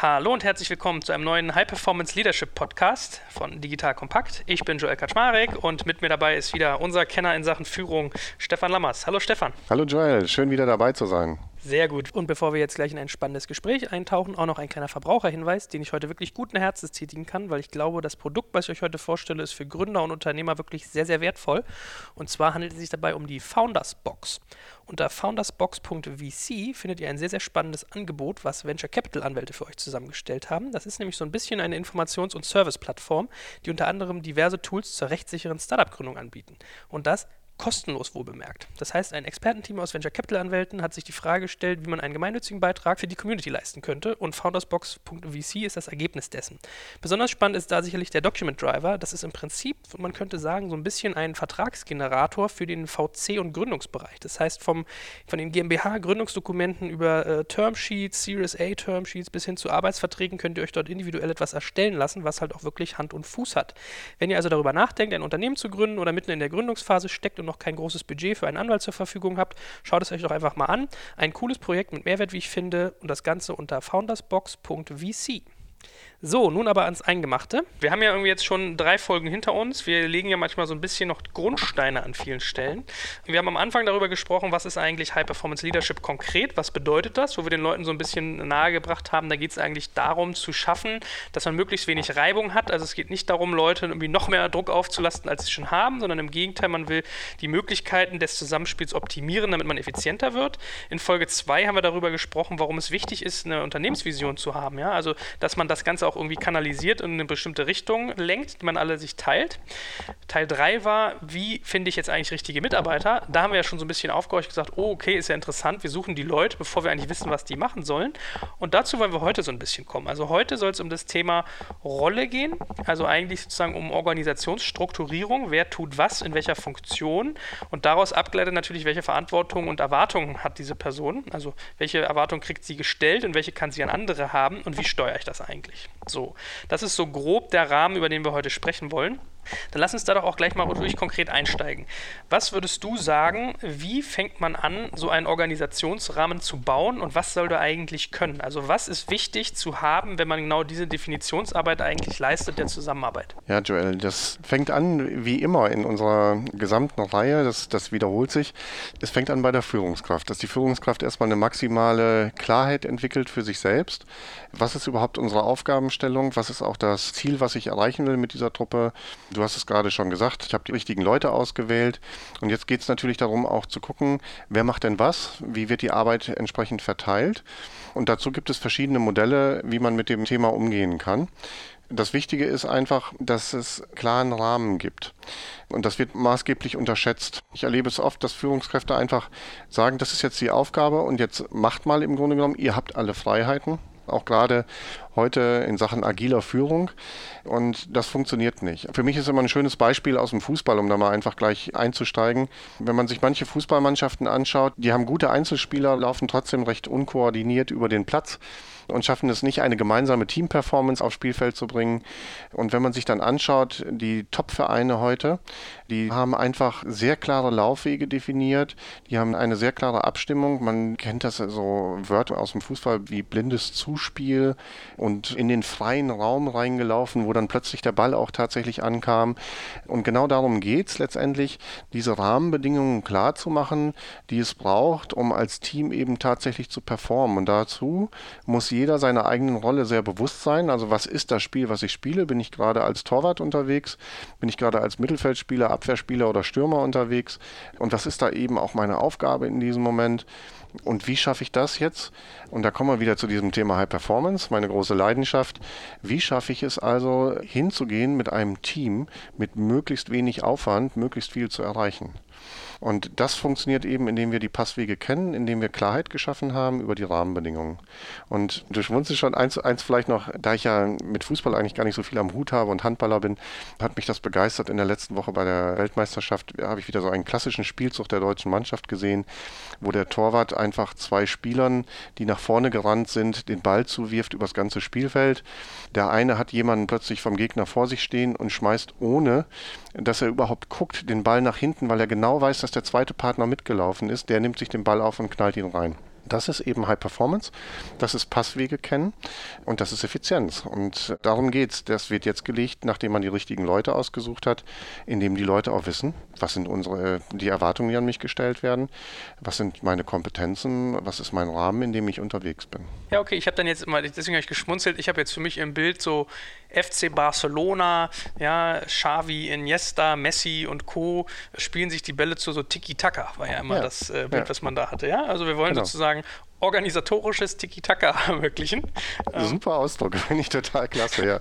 Hallo und herzlich willkommen zu einem neuen High Performance Leadership Podcast von Digital Kompakt. Ich bin Joel Kaczmarek und mit mir dabei ist wieder unser Kenner in Sachen Führung, Stefan Lammers. Hallo Stefan. Hallo Joel, schön wieder dabei zu sein. Sehr gut. Und bevor wir jetzt gleich in ein spannendes Gespräch eintauchen, auch noch ein kleiner Verbraucherhinweis, den ich heute wirklich guten Herzens tätigen kann, weil ich glaube, das Produkt, was ich euch heute vorstelle, ist für Gründer und Unternehmer wirklich sehr, sehr wertvoll. Und zwar handelt es sich dabei um die Founders Box. Unter foundersbox.vc findet ihr ein sehr, sehr spannendes Angebot, was Venture Capital Anwälte für euch zusammengestellt haben. Das ist nämlich so ein bisschen eine Informations- und Service-Plattform, die unter anderem diverse Tools zur rechtssicheren Startup-Gründung anbieten. Und das kostenlos wohl bemerkt. Das heißt, ein Expertenteam aus Venture Capital Anwälten hat sich die Frage gestellt, wie man einen gemeinnützigen Beitrag für die Community leisten könnte und foundersbox.vc ist das Ergebnis dessen. Besonders spannend ist da sicherlich der Document Driver. Das ist im Prinzip, man könnte sagen, so ein bisschen ein Vertragsgenerator für den VC- und Gründungsbereich. Das heißt, vom, von den GmbH-Gründungsdokumenten über äh, Termsheets, Series A Termsheets bis hin zu Arbeitsverträgen könnt ihr euch dort individuell etwas erstellen lassen, was halt auch wirklich Hand und Fuß hat. Wenn ihr also darüber nachdenkt, ein Unternehmen zu gründen oder mitten in der Gründungsphase steckt und noch kein großes Budget für einen Anwalt zur Verfügung habt, schaut es euch doch einfach mal an. Ein cooles Projekt mit Mehrwert, wie ich finde, und das Ganze unter foundersbox.vc. So, nun aber ans Eingemachte. Wir haben ja irgendwie jetzt schon drei Folgen hinter uns. Wir legen ja manchmal so ein bisschen noch Grundsteine an vielen Stellen. Wir haben am Anfang darüber gesprochen, was ist eigentlich High Performance Leadership konkret, was bedeutet das, wo wir den Leuten so ein bisschen nahegebracht haben, da geht es eigentlich darum zu schaffen, dass man möglichst wenig Reibung hat. Also es geht nicht darum, Leute irgendwie noch mehr Druck aufzulasten, als sie schon haben, sondern im Gegenteil, man will die Möglichkeiten des Zusammenspiels optimieren, damit man effizienter wird. In Folge 2 haben wir darüber gesprochen, warum es wichtig ist, eine Unternehmensvision zu haben. Ja? Also, dass man das Ganze auch irgendwie kanalisiert und in eine bestimmte Richtung lenkt, die man alle sich teilt. Teil 3 war, wie finde ich jetzt eigentlich richtige Mitarbeiter? Da haben wir ja schon so ein bisschen aufgehorcht gesagt, oh, okay, ist ja interessant, wir suchen die Leute, bevor wir eigentlich wissen, was die machen sollen. Und dazu wollen wir heute so ein bisschen kommen. Also heute soll es um das Thema Rolle gehen, also eigentlich sozusagen um Organisationsstrukturierung, wer tut was, in welcher Funktion und daraus abgeleitet natürlich, welche Verantwortung und Erwartungen hat diese Person, also welche Erwartungen kriegt sie gestellt und welche kann sie an andere haben und wie steuere ich das eigentlich? So, das ist so grob der Rahmen, über den wir heute sprechen wollen. Dann lass uns da doch auch gleich mal durch konkret einsteigen. Was würdest du sagen, wie fängt man an, so einen Organisationsrahmen zu bauen und was soll der eigentlich können? Also was ist wichtig zu haben, wenn man genau diese Definitionsarbeit eigentlich leistet der Zusammenarbeit? Ja, Joel, das fängt an wie immer in unserer gesamten Reihe, das, das wiederholt sich. Es fängt an bei der Führungskraft, dass die Führungskraft erstmal eine maximale Klarheit entwickelt für sich selbst. Was ist überhaupt unsere Aufgabenstellung? Was ist auch das Ziel, was ich erreichen will mit dieser Truppe? Du hast es gerade schon gesagt, ich habe die richtigen Leute ausgewählt. Und jetzt geht es natürlich darum, auch zu gucken, wer macht denn was, wie wird die Arbeit entsprechend verteilt. Und dazu gibt es verschiedene Modelle, wie man mit dem Thema umgehen kann. Das Wichtige ist einfach, dass es klaren Rahmen gibt. Und das wird maßgeblich unterschätzt. Ich erlebe es oft, dass Führungskräfte einfach sagen, das ist jetzt die Aufgabe und jetzt macht mal im Grunde genommen, ihr habt alle Freiheiten auch gerade heute in Sachen agiler Führung. Und das funktioniert nicht. Für mich ist immer ein schönes Beispiel aus dem Fußball, um da mal einfach gleich einzusteigen. Wenn man sich manche Fußballmannschaften anschaut, die haben gute Einzelspieler, laufen trotzdem recht unkoordiniert über den Platz und schaffen es nicht, eine gemeinsame Teamperformance aufs Spielfeld zu bringen. Und wenn man sich dann anschaut, die Top-Vereine heute, die haben einfach sehr klare Laufwege definiert, die haben eine sehr klare Abstimmung. Man kennt das so Wörter aus dem Fußball wie blindes Zuspiel und in den freien Raum reingelaufen, wo dann plötzlich der Ball auch tatsächlich ankam. Und genau darum geht es letztendlich, diese Rahmenbedingungen klar zu machen, die es braucht, um als Team eben tatsächlich zu performen. Und dazu muss jeder seiner eigenen Rolle sehr bewusst sein. Also was ist das Spiel, was ich spiele? Bin ich gerade als Torwart unterwegs? Bin ich gerade als Mittelfeldspieler, Abwehrspieler oder Stürmer unterwegs? Und was ist da eben auch meine Aufgabe in diesem Moment? Und wie schaffe ich das jetzt? Und da kommen wir wieder zu diesem Thema High Performance, meine große Leidenschaft. Wie schaffe ich es also hinzugehen mit einem Team mit möglichst wenig Aufwand, möglichst viel zu erreichen? Und das funktioniert eben, indem wir die Passwege kennen, indem wir Klarheit geschaffen haben über die Rahmenbedingungen. Und du schmunzelst schon eins, eins vielleicht noch, da ich ja mit Fußball eigentlich gar nicht so viel am Hut habe und Handballer bin, hat mich das begeistert. In der letzten Woche bei der Weltmeisterschaft habe ich wieder so einen klassischen Spielzug der deutschen Mannschaft gesehen, wo der Torwart einfach zwei Spielern, die nach vorne gerannt sind, den Ball zuwirft übers ganze Spielfeld. Der eine hat jemanden plötzlich vom Gegner vor sich stehen und schmeißt ohne, dass er überhaupt guckt, den Ball nach hinten, weil er genau weiß, dass der zweite Partner mitgelaufen ist. Der nimmt sich den Ball auf und knallt ihn rein. Das ist eben High Performance, das ist Passwege kennen und das ist Effizienz. Und darum geht es. Das wird jetzt gelegt, nachdem man die richtigen Leute ausgesucht hat, indem die Leute auch wissen, was sind unsere, die Erwartungen, die an mich gestellt werden, was sind meine Kompetenzen, was ist mein Rahmen, in dem ich unterwegs bin. Ja, okay, ich habe dann jetzt immer, deswegen habe ich geschmunzelt, ich habe jetzt für mich im Bild so FC Barcelona, ja, Xavi, Iniesta, Messi und Co. spielen sich die Bälle zu so Tiki-Taka, war ja immer ja. das äh, Bild, ja. was man da hatte, ja. Also wir wollen genau. sozusagen organisatorisches Tiki-Taka ermöglichen. Ähm, Super Ausdruck, finde ich total klasse, ja.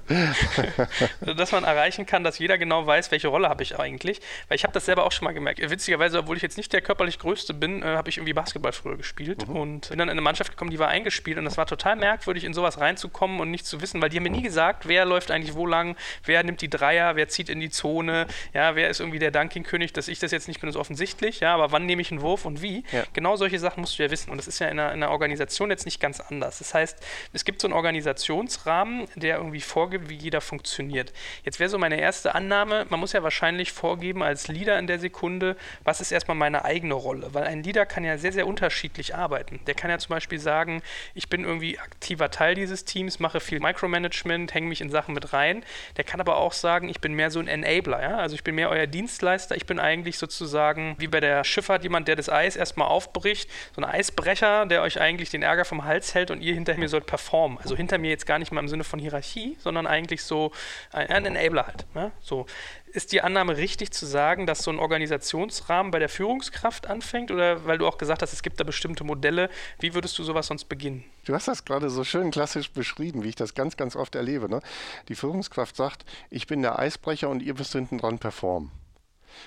dass man erreichen kann, dass jeder genau weiß, welche Rolle habe ich eigentlich. Weil ich habe das selber auch schon mal gemerkt. Witzigerweise, obwohl ich jetzt nicht der körperlich Größte bin, äh, habe ich irgendwie Basketball früher gespielt mhm. und bin dann in eine Mannschaft gekommen, die war eingespielt und das war total merkwürdig, in sowas reinzukommen und nicht zu wissen, weil die haben mir nie gesagt, wer läuft eigentlich wo lang, wer nimmt die Dreier, wer zieht in die Zone, ja, wer ist irgendwie der Dunking-König, dass ich das jetzt nicht bin, ist offensichtlich, ja, aber wann nehme ich einen Wurf und wie? Ja. Genau solche Sachen musst du ja wissen und das ist ja in einer, in einer Organisation jetzt nicht ganz anders. Das heißt, es gibt so einen Organisationsrahmen, der irgendwie vorgibt, wie jeder funktioniert. Jetzt wäre so meine erste Annahme, man muss ja wahrscheinlich vorgeben als Leader in der Sekunde, was ist erstmal meine eigene Rolle, weil ein Leader kann ja sehr, sehr unterschiedlich arbeiten. Der kann ja zum Beispiel sagen, ich bin irgendwie aktiver Teil dieses Teams, mache viel Micromanagement, hänge mich in Sachen mit rein. Der kann aber auch sagen, ich bin mehr so ein Enabler, ja? also ich bin mehr euer Dienstleister, ich bin eigentlich sozusagen wie bei der Schifffahrt jemand, der das Eis erstmal aufbricht, so ein Eisbrecher, der euch eigentlich den Ärger vom Hals hält und ihr hinter mir sollt performen. Also hinter mir jetzt gar nicht mal im Sinne von Hierarchie, sondern eigentlich so ein, ein Enabler halt. Ne? So. Ist die Annahme richtig zu sagen, dass so ein Organisationsrahmen bei der Führungskraft anfängt? Oder weil du auch gesagt hast, es gibt da bestimmte Modelle, wie würdest du sowas sonst beginnen? Du hast das gerade so schön klassisch beschrieben, wie ich das ganz, ganz oft erlebe. Ne? Die Führungskraft sagt, ich bin der Eisbrecher und ihr müsst hinten dran performen.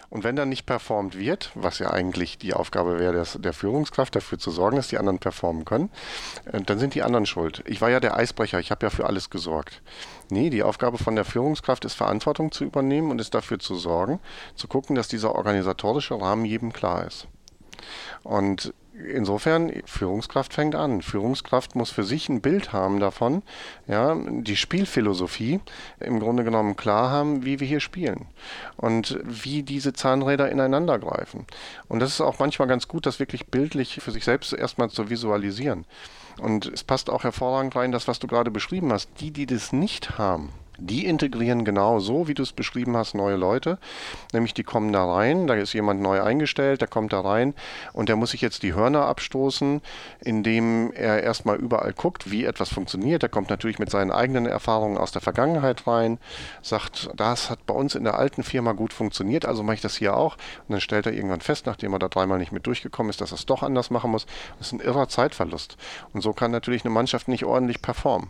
Und wenn dann nicht performt wird, was ja eigentlich die Aufgabe wäre der Führungskraft, dafür zu sorgen, dass die anderen performen können, äh, dann sind die anderen schuld. Ich war ja der Eisbrecher, ich habe ja für alles gesorgt. Nee, die Aufgabe von der Führungskraft ist Verantwortung zu übernehmen und ist dafür zu sorgen, zu gucken, dass dieser organisatorische Rahmen jedem klar ist. Und insofern, Führungskraft fängt an. Führungskraft muss für sich ein Bild haben davon, ja, die Spielphilosophie im Grunde genommen klar haben, wie wir hier spielen und wie diese Zahnräder ineinander greifen. Und das ist auch manchmal ganz gut, das wirklich bildlich für sich selbst erstmal zu visualisieren. Und es passt auch hervorragend rein, das, was du gerade beschrieben hast. Die, die das nicht haben, die integrieren genau so, wie du es beschrieben hast, neue Leute. Nämlich die kommen da rein, da ist jemand neu eingestellt, der kommt da rein und der muss sich jetzt die Hörner abstoßen, indem er erstmal überall guckt, wie etwas funktioniert. Er kommt natürlich mit seinen eigenen Erfahrungen aus der Vergangenheit rein, sagt, das hat bei uns in der alten Firma gut funktioniert, also mache ich das hier auch. Und dann stellt er irgendwann fest, nachdem er da dreimal nicht mit durchgekommen ist, dass er es doch anders machen muss. Das ist ein irrer Zeitverlust. Und so kann natürlich eine Mannschaft nicht ordentlich performen.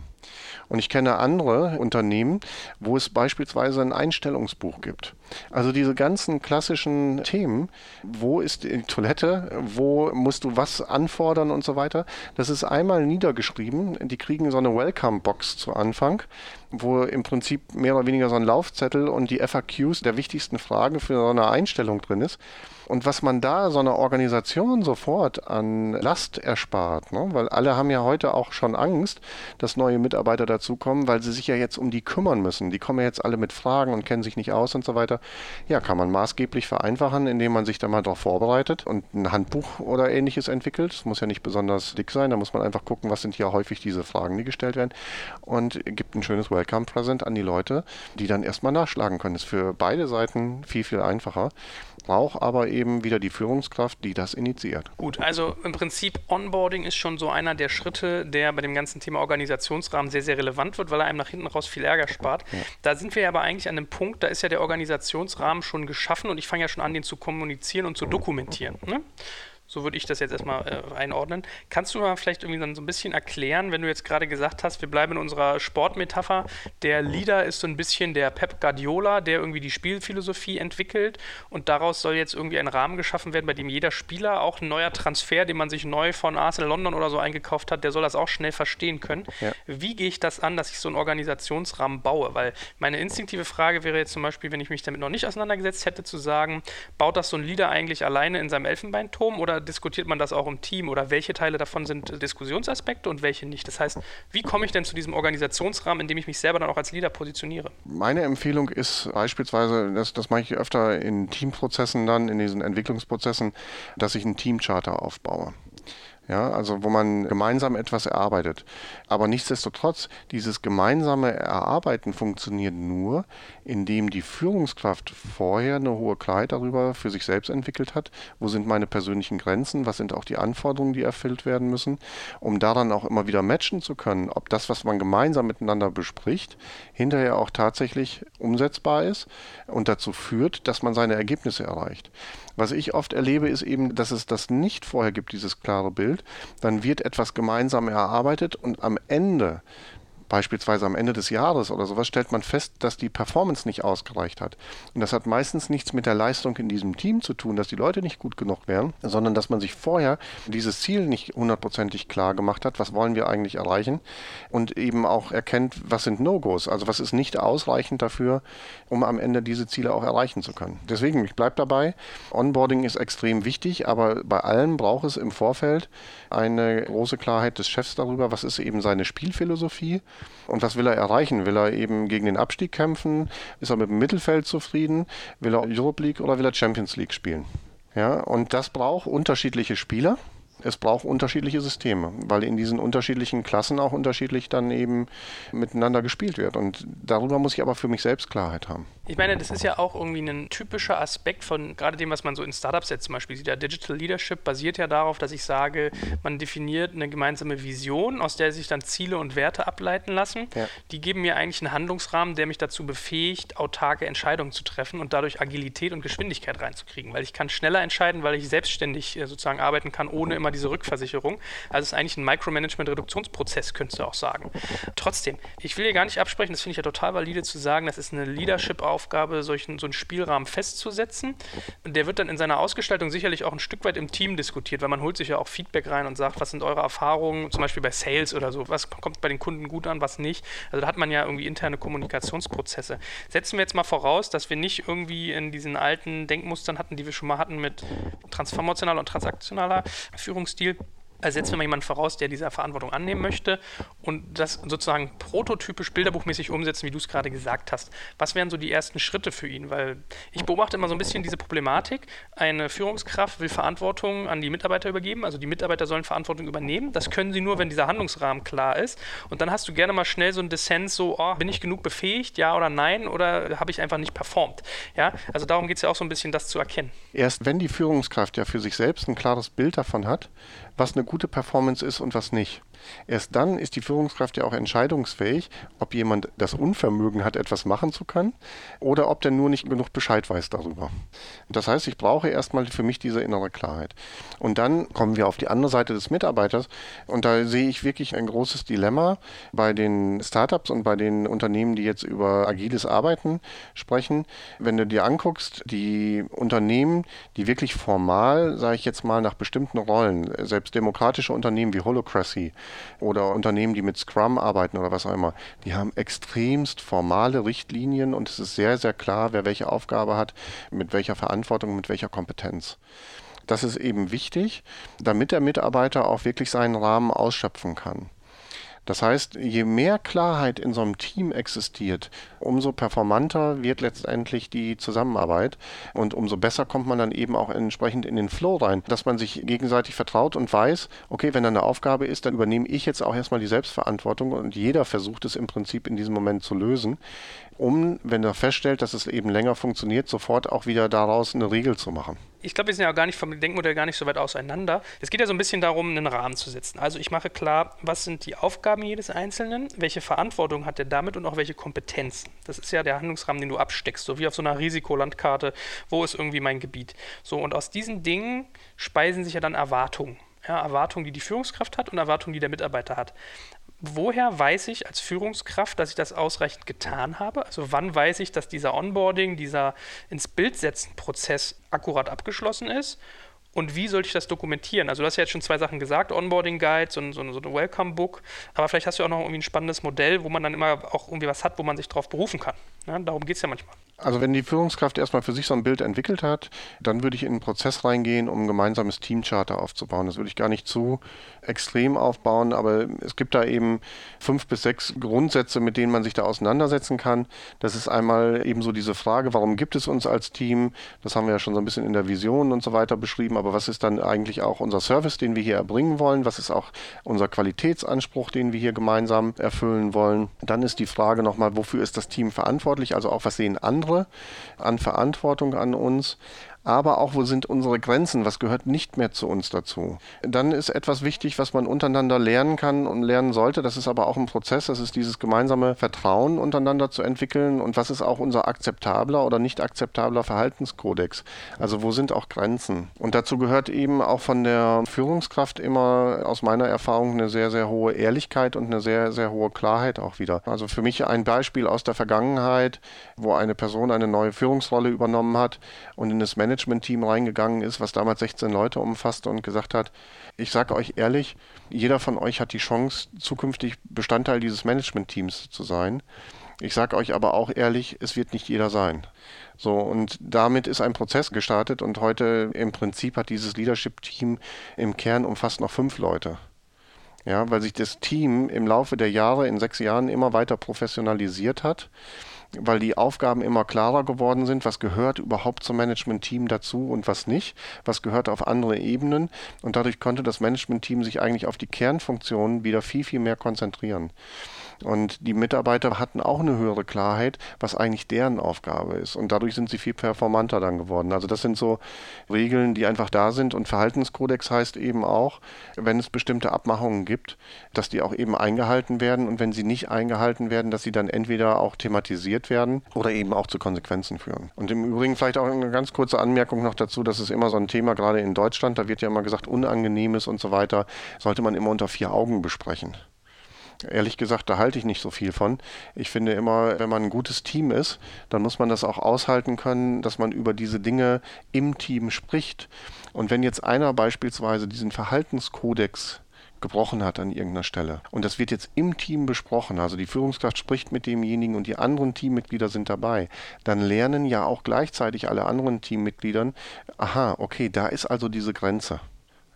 Und ich kenne andere Unternehmen, wo es beispielsweise ein Einstellungsbuch gibt. Also diese ganzen klassischen Themen, wo ist die Toilette, wo musst du was anfordern und so weiter, das ist einmal niedergeschrieben. Die kriegen so eine Welcome-Box zu Anfang, wo im Prinzip mehr oder weniger so ein Laufzettel und die FAQs der wichtigsten Fragen für so eine Einstellung drin ist. Und was man da so einer Organisation sofort an Last erspart, ne? weil alle haben ja heute auch schon Angst, dass neue Mitarbeiter dazukommen, weil sie sich ja jetzt um die kümmern müssen. Die kommen ja jetzt alle mit Fragen und kennen sich nicht aus und so weiter. Ja, kann man maßgeblich vereinfachen, indem man sich da mal darauf vorbereitet und ein Handbuch oder ähnliches entwickelt. Es muss ja nicht besonders dick sein, da muss man einfach gucken, was sind hier häufig diese Fragen, die gestellt werden und gibt ein schönes Welcome-Present an die Leute, die dann erstmal nachschlagen können. Das ist für beide Seiten viel, viel einfacher braucht aber eben wieder die Führungskraft, die das initiiert. Gut, also im Prinzip Onboarding ist schon so einer der Schritte, der bei dem ganzen Thema Organisationsrahmen sehr, sehr relevant wird, weil er einem nach hinten raus viel Ärger spart. Ja. Da sind wir aber eigentlich an einem Punkt, da ist ja der Organisationsrahmen schon geschaffen und ich fange ja schon an, den zu kommunizieren und zu dokumentieren. Ne? So würde ich das jetzt erstmal äh, einordnen. Kannst du mal vielleicht irgendwie dann so ein bisschen erklären, wenn du jetzt gerade gesagt hast, wir bleiben in unserer Sportmetapher, der Leader ist so ein bisschen der Pep Guardiola, der irgendwie die Spielphilosophie entwickelt und daraus soll jetzt irgendwie ein Rahmen geschaffen werden, bei dem jeder Spieler, auch ein neuer Transfer, den man sich neu von Arsenal London oder so eingekauft hat, der soll das auch schnell verstehen können. Ja. Wie gehe ich das an, dass ich so einen Organisationsrahmen baue? Weil meine instinktive Frage wäre jetzt zum Beispiel, wenn ich mich damit noch nicht auseinandergesetzt hätte, zu sagen, baut das so ein Leader eigentlich alleine in seinem Elfenbeinturm oder diskutiert man das auch im Team oder welche Teile davon sind Diskussionsaspekte und welche nicht? Das heißt, wie komme ich denn zu diesem Organisationsrahmen, in dem ich mich selber dann auch als Leader positioniere? Meine Empfehlung ist beispielsweise, das, das mache ich öfter in Teamprozessen dann, in diesen Entwicklungsprozessen, dass ich einen Teamcharter aufbaue. Ja, also wo man gemeinsam etwas erarbeitet. Aber nichtsdestotrotz, dieses gemeinsame Erarbeiten funktioniert nur, indem die Führungskraft vorher eine hohe Klarheit darüber für sich selbst entwickelt hat, wo sind meine persönlichen Grenzen, was sind auch die Anforderungen, die erfüllt werden müssen, um daran auch immer wieder matchen zu können, ob das, was man gemeinsam miteinander bespricht, hinterher auch tatsächlich umsetzbar ist und dazu führt, dass man seine Ergebnisse erreicht. Was ich oft erlebe, ist eben, dass es das nicht vorher gibt, dieses klare Bild. Dann wird etwas gemeinsam erarbeitet und am Ende beispielsweise am Ende des Jahres oder sowas, stellt man fest, dass die Performance nicht ausgereicht hat. Und das hat meistens nichts mit der Leistung in diesem Team zu tun, dass die Leute nicht gut genug wären, sondern dass man sich vorher dieses Ziel nicht hundertprozentig klar gemacht hat, was wollen wir eigentlich erreichen und eben auch erkennt, was sind No-Gos, also was ist nicht ausreichend dafür, um am Ende diese Ziele auch erreichen zu können. Deswegen, ich bleibe dabei, Onboarding ist extrem wichtig, aber bei allem braucht es im Vorfeld eine große Klarheit des Chefs darüber, was ist eben seine Spielphilosophie und was will er erreichen? Will er eben gegen den Abstieg kämpfen? Ist er mit dem Mittelfeld zufrieden? Will er Europe League oder will er Champions League spielen? Ja, und das braucht unterschiedliche Spieler es braucht unterschiedliche Systeme, weil in diesen unterschiedlichen Klassen auch unterschiedlich dann eben miteinander gespielt wird. Und darüber muss ich aber für mich selbst Klarheit haben. Ich meine, das ist ja auch irgendwie ein typischer Aspekt von gerade dem, was man so in Startups jetzt zum Beispiel sieht. Der Digital Leadership basiert ja darauf, dass ich sage, man definiert eine gemeinsame Vision, aus der sich dann Ziele und Werte ableiten lassen. Ja. Die geben mir eigentlich einen Handlungsrahmen, der mich dazu befähigt, autarke Entscheidungen zu treffen und dadurch Agilität und Geschwindigkeit reinzukriegen. Weil ich kann schneller entscheiden, weil ich selbstständig äh, sozusagen arbeiten kann, ohne immer diese Rückversicherung. Also es ist eigentlich ein Micromanagement-Reduktionsprozess, könntest du auch sagen. Trotzdem, ich will hier gar nicht absprechen, das finde ich ja total valide zu sagen, das ist eine Leadership-Aufgabe, so einen Spielrahmen festzusetzen. Der wird dann in seiner Ausgestaltung sicherlich auch ein Stück weit im Team diskutiert, weil man holt sich ja auch Feedback rein und sagt, was sind eure Erfahrungen, zum Beispiel bei Sales oder so, was kommt bei den Kunden gut an, was nicht. Also da hat man ja irgendwie interne Kommunikationsprozesse. Setzen wir jetzt mal voraus, dass wir nicht irgendwie in diesen alten Denkmustern hatten, die wir schon mal hatten mit transformationaler und transaktionaler Führung Führungsstil also setzen wir mal jemanden voraus, der diese Verantwortung annehmen möchte und das sozusagen prototypisch bilderbuchmäßig umsetzen, wie du es gerade gesagt hast. Was wären so die ersten Schritte für ihn? Weil ich beobachte immer so ein bisschen diese Problematik. Eine Führungskraft will Verantwortung an die Mitarbeiter übergeben, also die Mitarbeiter sollen Verantwortung übernehmen. Das können sie nur, wenn dieser Handlungsrahmen klar ist. Und dann hast du gerne mal schnell so ein Dissens, so, oh, bin ich genug befähigt, ja oder nein, oder habe ich einfach nicht performt? Ja, also darum geht es ja auch so ein bisschen, das zu erkennen. Erst wenn die Führungskraft ja für sich selbst ein klares Bild davon hat, was eine gute Performance ist und was nicht. Erst dann ist die Führungskraft ja auch entscheidungsfähig, ob jemand das Unvermögen hat, etwas machen zu können oder ob der nur nicht genug Bescheid weiß darüber. Das heißt, ich brauche erstmal für mich diese innere Klarheit. Und dann kommen wir auf die andere Seite des Mitarbeiters und da sehe ich wirklich ein großes Dilemma bei den Startups und bei den Unternehmen, die jetzt über agiles Arbeiten sprechen. Wenn du dir anguckst, die Unternehmen, die wirklich formal, sage ich jetzt mal, nach bestimmten Rollen, selbst demokratische Unternehmen wie Holocracy, oder Unternehmen, die mit Scrum arbeiten oder was auch immer, die haben extremst formale Richtlinien und es ist sehr, sehr klar, wer welche Aufgabe hat, mit welcher Verantwortung, mit welcher Kompetenz. Das ist eben wichtig, damit der Mitarbeiter auch wirklich seinen Rahmen ausschöpfen kann. Das heißt, je mehr Klarheit in so einem Team existiert, umso performanter wird letztendlich die Zusammenarbeit und umso besser kommt man dann eben auch entsprechend in den Flow rein, dass man sich gegenseitig vertraut und weiß, okay, wenn da eine Aufgabe ist, dann übernehme ich jetzt auch erstmal die Selbstverantwortung und jeder versucht es im Prinzip in diesem Moment zu lösen um, wenn er feststellt, dass es eben länger funktioniert, sofort auch wieder daraus eine Regel zu machen. Ich glaube, wir sind ja auch gar nicht vom Denkmodell gar nicht so weit auseinander. Es geht ja so ein bisschen darum, einen Rahmen zu setzen. Also ich mache klar, was sind die Aufgaben jedes Einzelnen, welche Verantwortung hat er damit und auch welche Kompetenzen. Das ist ja der Handlungsrahmen, den du absteckst, so wie auf so einer Risikolandkarte, wo ist irgendwie mein Gebiet. So, und aus diesen Dingen speisen sich ja dann Erwartungen. Ja, Erwartungen, die die Führungskraft hat und Erwartungen, die der Mitarbeiter hat woher weiß ich als Führungskraft, dass ich das ausreichend getan habe? Also wann weiß ich, dass dieser Onboarding, dieser ins Bild setzen Prozess akkurat abgeschlossen ist? Und wie sollte ich das dokumentieren? Also du hast ja jetzt schon zwei Sachen gesagt, Onboarding Guide, so, so, so ein Welcome Book, aber vielleicht hast du auch noch irgendwie ein spannendes Modell, wo man dann immer auch irgendwie was hat, wo man sich darauf berufen kann. Ja, darum geht es ja manchmal. Also wenn die Führungskraft erstmal für sich so ein Bild entwickelt hat, dann würde ich in einen Prozess reingehen, um ein gemeinsames Teamcharter aufzubauen. Das würde ich gar nicht zu extrem aufbauen, aber es gibt da eben fünf bis sechs Grundsätze, mit denen man sich da auseinandersetzen kann. Das ist einmal eben so diese Frage, warum gibt es uns als Team? Das haben wir ja schon so ein bisschen in der Vision und so weiter beschrieben, aber was ist dann eigentlich auch unser Service, den wir hier erbringen wollen? Was ist auch unser Qualitätsanspruch, den wir hier gemeinsam erfüllen wollen? Dann ist die Frage nochmal, wofür ist das Team verantwortlich? Also auch was sehen andere andere an Verantwortung an uns aber auch, wo sind unsere Grenzen, was gehört nicht mehr zu uns dazu. Dann ist etwas wichtig, was man untereinander lernen kann und lernen sollte, das ist aber auch ein Prozess, das ist dieses gemeinsame Vertrauen untereinander zu entwickeln und was ist auch unser akzeptabler oder nicht akzeptabler Verhaltenskodex. Also wo sind auch Grenzen. Und dazu gehört eben auch von der Führungskraft immer aus meiner Erfahrung eine sehr, sehr hohe Ehrlichkeit und eine sehr, sehr hohe Klarheit auch wieder. Also für mich ein Beispiel aus der Vergangenheit, wo eine Person eine neue Führungsrolle übernommen hat und in das Management Management-Team reingegangen ist, was damals 16 Leute umfasste und gesagt hat, ich sage euch ehrlich, jeder von euch hat die Chance, zukünftig Bestandteil dieses Management-Teams zu sein. Ich sage euch aber auch ehrlich, es wird nicht jeder sein. So, und damit ist ein Prozess gestartet und heute im Prinzip hat dieses Leadership-Team im Kern umfasst noch fünf Leute. Ja, weil sich das Team im Laufe der Jahre, in sechs Jahren, immer weiter professionalisiert hat weil die Aufgaben immer klarer geworden sind, was gehört überhaupt zum Management-Team dazu und was nicht, was gehört auf andere Ebenen. Und dadurch konnte das Management-Team sich eigentlich auf die Kernfunktionen wieder viel, viel mehr konzentrieren. Und die Mitarbeiter hatten auch eine höhere Klarheit, was eigentlich deren Aufgabe ist. Und dadurch sind sie viel performanter dann geworden. Also das sind so Regeln, die einfach da sind. Und Verhaltenskodex heißt eben auch, wenn es bestimmte Abmachungen gibt, dass die auch eben eingehalten werden. Und wenn sie nicht eingehalten werden, dass sie dann entweder auch thematisiert werden oder eben auch zu Konsequenzen führen. Und im Übrigen vielleicht auch eine ganz kurze Anmerkung noch dazu, das ist immer so ein Thema, gerade in Deutschland, da wird ja immer gesagt, Unangenehmes und so weiter, sollte man immer unter vier Augen besprechen. Ehrlich gesagt, da halte ich nicht so viel von. Ich finde immer, wenn man ein gutes Team ist, dann muss man das auch aushalten können, dass man über diese Dinge im Team spricht. Und wenn jetzt einer beispielsweise diesen Verhaltenskodex gebrochen hat an irgendeiner Stelle. Und das wird jetzt im Team besprochen. Also die Führungskraft spricht mit demjenigen und die anderen Teammitglieder sind dabei. Dann lernen ja auch gleichzeitig alle anderen Teammitgliedern, aha, okay, da ist also diese Grenze.